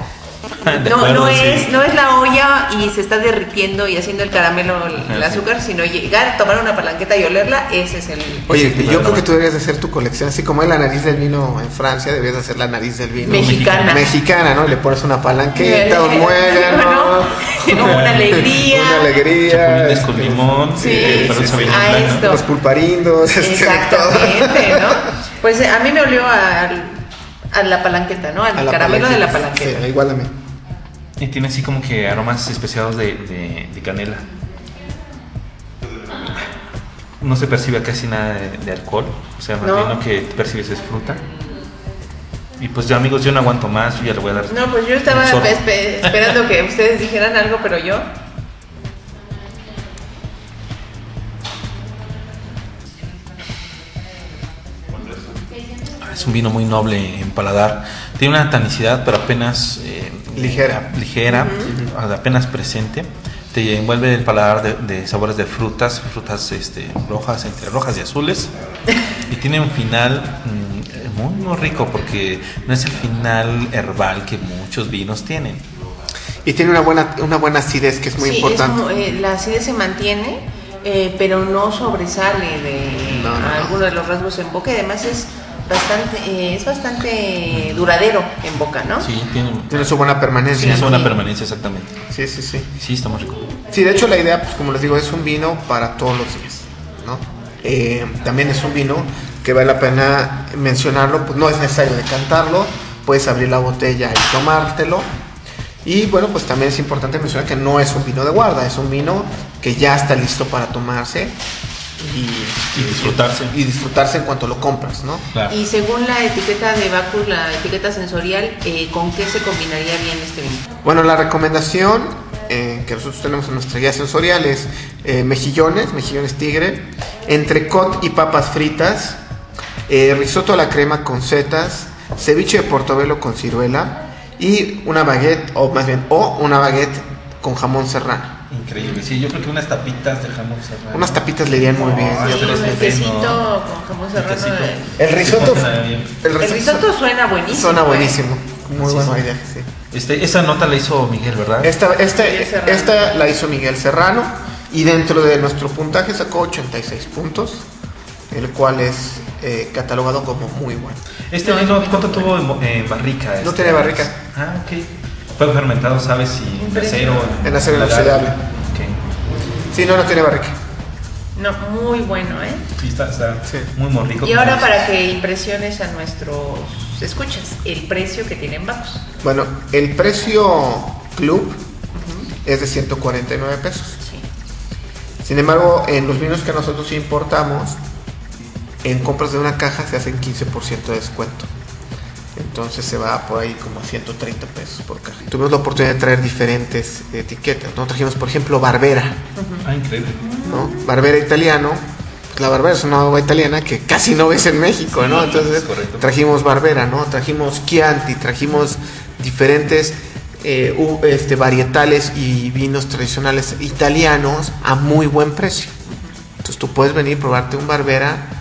No, acuerdo, no, sí. es, no es la olla y se está derritiendo y haciendo el caramelo, el, Ah, azúcar, sino llegar, tomar una palanqueta y olerla, ese es el... Oye, Ese yo creo que aroma. tú deberías de hacer tu colección, así como es la nariz del vino en Francia, deberías de hacer la nariz del vino Mexicana. mexicana, ¿no? Le pones una palanqueta, un muégano, Bueno, una alegría. una alegría, Chapulines este, con limón, Sí, eh, sí, A Blanc. esto. los pulparindos, este. Exactamente, ¿no? Pues eh, a mí me olió al- a, la palanqueta, ¿no? Al A la caramelo de la palanqueta. Sí, igual a mí. Y tiene así como que aromas especiados de, de- de canela. No se percibe casi nada de, de alcohol, o sea, más No. bien lo que percibes es fruta. Y pues ya amigos, yo no aguanto más, yo ya le voy a dar. No, pues yo estaba esperando que ustedes dijeran algo, pero yo. Es un vino muy noble en paladar. Tiene una tanicidad, pero apenas eh, Ligera. ligera, apenas presente. Te envuelve el paladar de, de sabores de frutas, frutas este, rojas, entre rojas y azules. Y tiene un final mm, muy, muy rico porque no es el final herbal que muchos vinos tienen. Y tiene una buena, una buena acidez que es muy Sí, importante. mu- eh, la acidez se mantiene, eh, pero no sobresale de No, no, no. alguno de los rasgos en boca. Y además es bastante, eh, es bastante duradero en boca, ¿no? Sí, tiene, Tiene su buena permanencia. tiene ¿no? una permanencia exactamente. Sí, sí, sí. Sí, está muy rico. Sí, de hecho la idea, pues como les digo, es un vino para todos los días, ¿no? Eh, también es un vino que vale la pena mencionarlo, pues no es necesario decantarlo, puedes abrir la botella y tomártelo. Y bueno, pues también es importante mencionar que no es un vino de guarda, es un vino que ya está listo para tomarse y, Y disfrutarse. y disfrutarse en cuanto lo compras, ¿no? Claro. Y según la etiqueta de Bacus, la etiqueta sensorial, eh, ¿con qué se combinaría bien este vino? Bueno, la recomendación eh, que nosotros tenemos en nuestra guía sensorial es eh, mejillones, mejillones tigre, entrecot y papas fritas, eh, risotto a la crema con setas, ceviche de portobelo con ciruela y una baguette, o más bien, o una baguette con jamón serrano. Increíble. Sí, yo creo que unas tapitas de jamón serrano. Unas tapitas le irían muy bien. Sí, un que quesito no. con jamón El serrano. El risotto, el risotto suena buenísimo. suena eh. buenísimo. Muy Sí, buena sí. idea, sí. Este, esa nota la hizo Miguel, ¿verdad? Esta, esta, Miguel esta la hizo Miguel Serrano y dentro de nuestro puntaje sacó 86 puntos, el cual es eh, catalogado como muy bueno. Este vino, ¿cuánto tuvo en, barrica? No este? tiene barrica. Ah, ok. Fue fermentado, ¿sabes? Si en acero. En acero inoxidable. Ok. Sí, no, no tiene barrica. No, muy bueno, ¿eh? Sí, está, está Sí. muy, muy rico. Y ahora para que impresiones a nuestros escuchas, el precio que tienen Bacus. Bueno, el precio club es de 149 pesos. Sí. Sin embargo, en los vinos que nosotros importamos, en compras de una caja se hacen 15% de descuento. Entonces se va por ahí como a 130 pesos por caja. Tuvimos la oportunidad de traer diferentes etiquetas. ¿no? Trajimos, por ejemplo, Barbera. Ah, increíble. ¿no? Barbera italiano. La Barbera es una uva italiana que casi no ves en México, ¿no? Entonces trajimos Barbera, ¿no? Trajimos Chianti, trajimos diferentes eh, u- este, varietales y vinos tradicionales italianos a muy buen precio. Entonces tú puedes venir y probarte un Barbera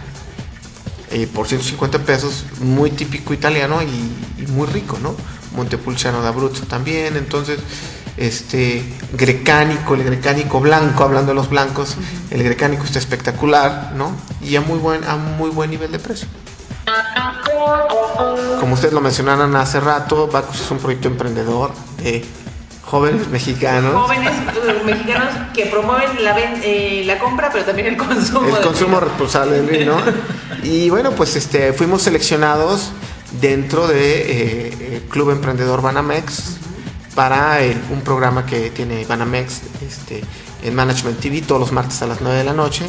eh, por 150 pesos, muy típico italiano y, y muy rico, ¿no? Montepulciano d'Abruzzo también, entonces este grecánico, el grecánico blanco, hablando de los blancos, el grecánico está espectacular, ¿no? Y a muy buen a muy buen nivel de precio. Como ustedes lo mencionaron hace rato, Bacus es un proyecto emprendedor de jóvenes mexicanos. Jóvenes eh, mexicanos que promueven la, ven- eh, la compra, pero también el consumo. el consumo responsable del vino. Y bueno, pues este fuimos seleccionados dentro de eh, eh, Club Emprendedor Banamex para el- un programa que tiene Banamex este, en Management TV todos los martes a las 9 de la noche.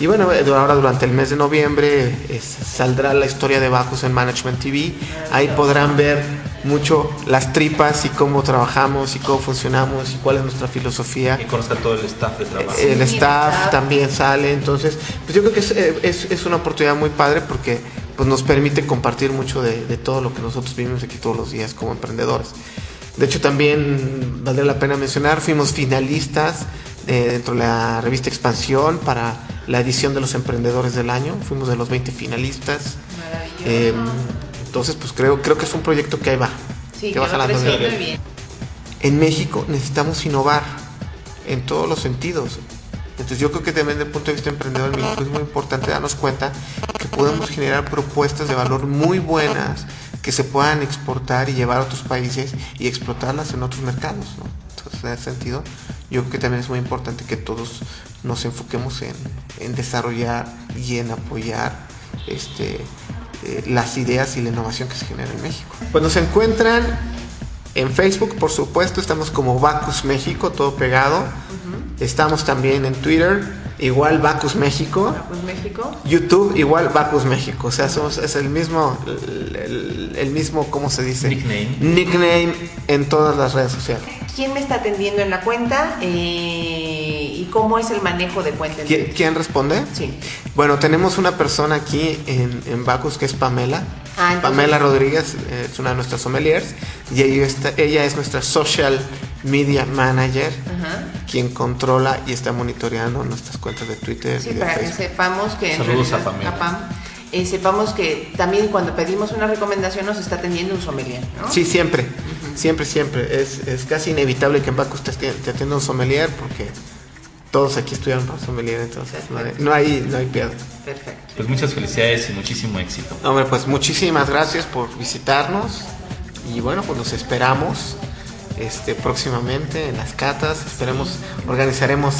Y bueno, eh, ahora durante el mes de noviembre es- saldrá la historia de Bacus en Management TV. Ahí podrán ver mucho las tripas y cómo trabajamos y cómo funcionamos y cuál es nuestra filosofía Y conozca todo el staff de trabajo. el staff también sale, entonces, pues yo creo que es, eh, es- es una oportunidad muy padre porque pues nos permite compartir mucho de, de todo lo que nosotros vivimos aquí todos los días como emprendedores. De hecho, también valdría la pena mencionar, fuimos finalistas eh, dentro de la revista Expansión para la edición de los emprendedores del año, fuimos de los 20 finalistas. Maravilloso. Eh, entonces, pues creo, creo que es un proyecto que ahí va. sí, que va jalando bien. En México necesitamos innovar en todos los sentidos. Entonces yo creo que también desde el punto de vista emprendedor en México es muy importante darnos cuenta que podemos generar propuestas de valor muy buenas que se puedan exportar y llevar a otros países y explotarlas en otros mercados. ¿no? Entonces en ese sentido yo creo que también es muy importante que todos nos enfoquemos en, en desarrollar y en apoyar este, eh, las ideas y la innovación que se genera en México. Pues nos encuentran en Facebook, por supuesto, estamos como Bacus México, todo pegado. Estamos también en Twitter, igual Bacus México. Bacus México. YouTube, igual Bacus México. O sea, somos, es el mismo, el, el- el mismo, ¿cómo se dice? Nickname. Nickname en todas las redes sociales. ¿Quién me está atendiendo en la cuenta? Eh, ¿Y cómo es el manejo de cuenta? ¿Quién, quién responde? Sí. Bueno, tenemos una persona aquí en, en Bacus que es Pamela. Ah, Pamela Rodríguez eh, es una de nuestras sommeliers y ella, está- ella es nuestra social media manager, Ajá. quien controla y está monitoreando nuestras cuentas de Twitter Sí, y de para que sepamos que en Saludos a realidad- Pamela. Pam, eh, sepamos que también cuando pedimos una recomendación nos está atendiendo un sommelier, ¿no? Sí, siempre, siempre, siempre. Es, es casi inevitable que en Baco usted te, te atienda un sommelier porque todos aquí estudiaron para sommelier, entonces no hay, no hay, no hay pierde. Perfecto. Pues muchas felicidades y muchísimo éxito. Hombre, pues muchísimas gracias por visitarnos y bueno, pues los esperamos este, próximamente en las catas. Esperemos, organizaremos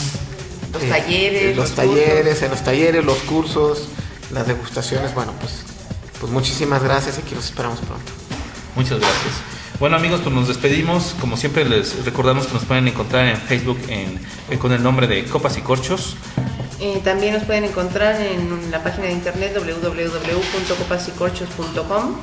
Los talleres, los, los talleres, en los talleres, los cursos, las degustaciones. Bueno, pues, pues muchísimas gracias y aquí los esperamos pronto. Muchas gracias. Bueno amigos, pues nos despedimos. Como siempre les recordamos que nos pueden encontrar en Facebook en- eh, con el nombre de Copas y Corchos. Eh, también nos pueden encontrar en la página de internet www.copasycorchos.com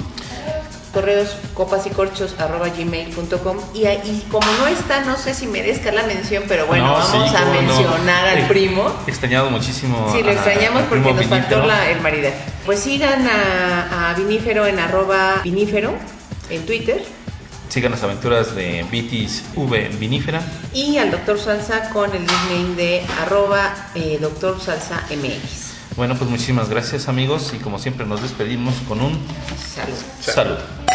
correos copasycorchos.gmail.com y, ahí, como no está, no sé si merezca la mención, pero bueno, No, vamos sí, a no. mencionar al primo. Extrañado muchísimo. Sí, lo a- extrañamos porque nos faltó la, el maridaje. Pues sigan a, a Vinífero en arroba vinífero en Twitter Sigan las aventuras de Vitis V Vinífera. y al Doctor Salsa con el nickname de arroba eh, Doctor Salsa MX. Bueno, pues muchísimas gracias amigos y como siempre nos despedimos con un Salud. salud.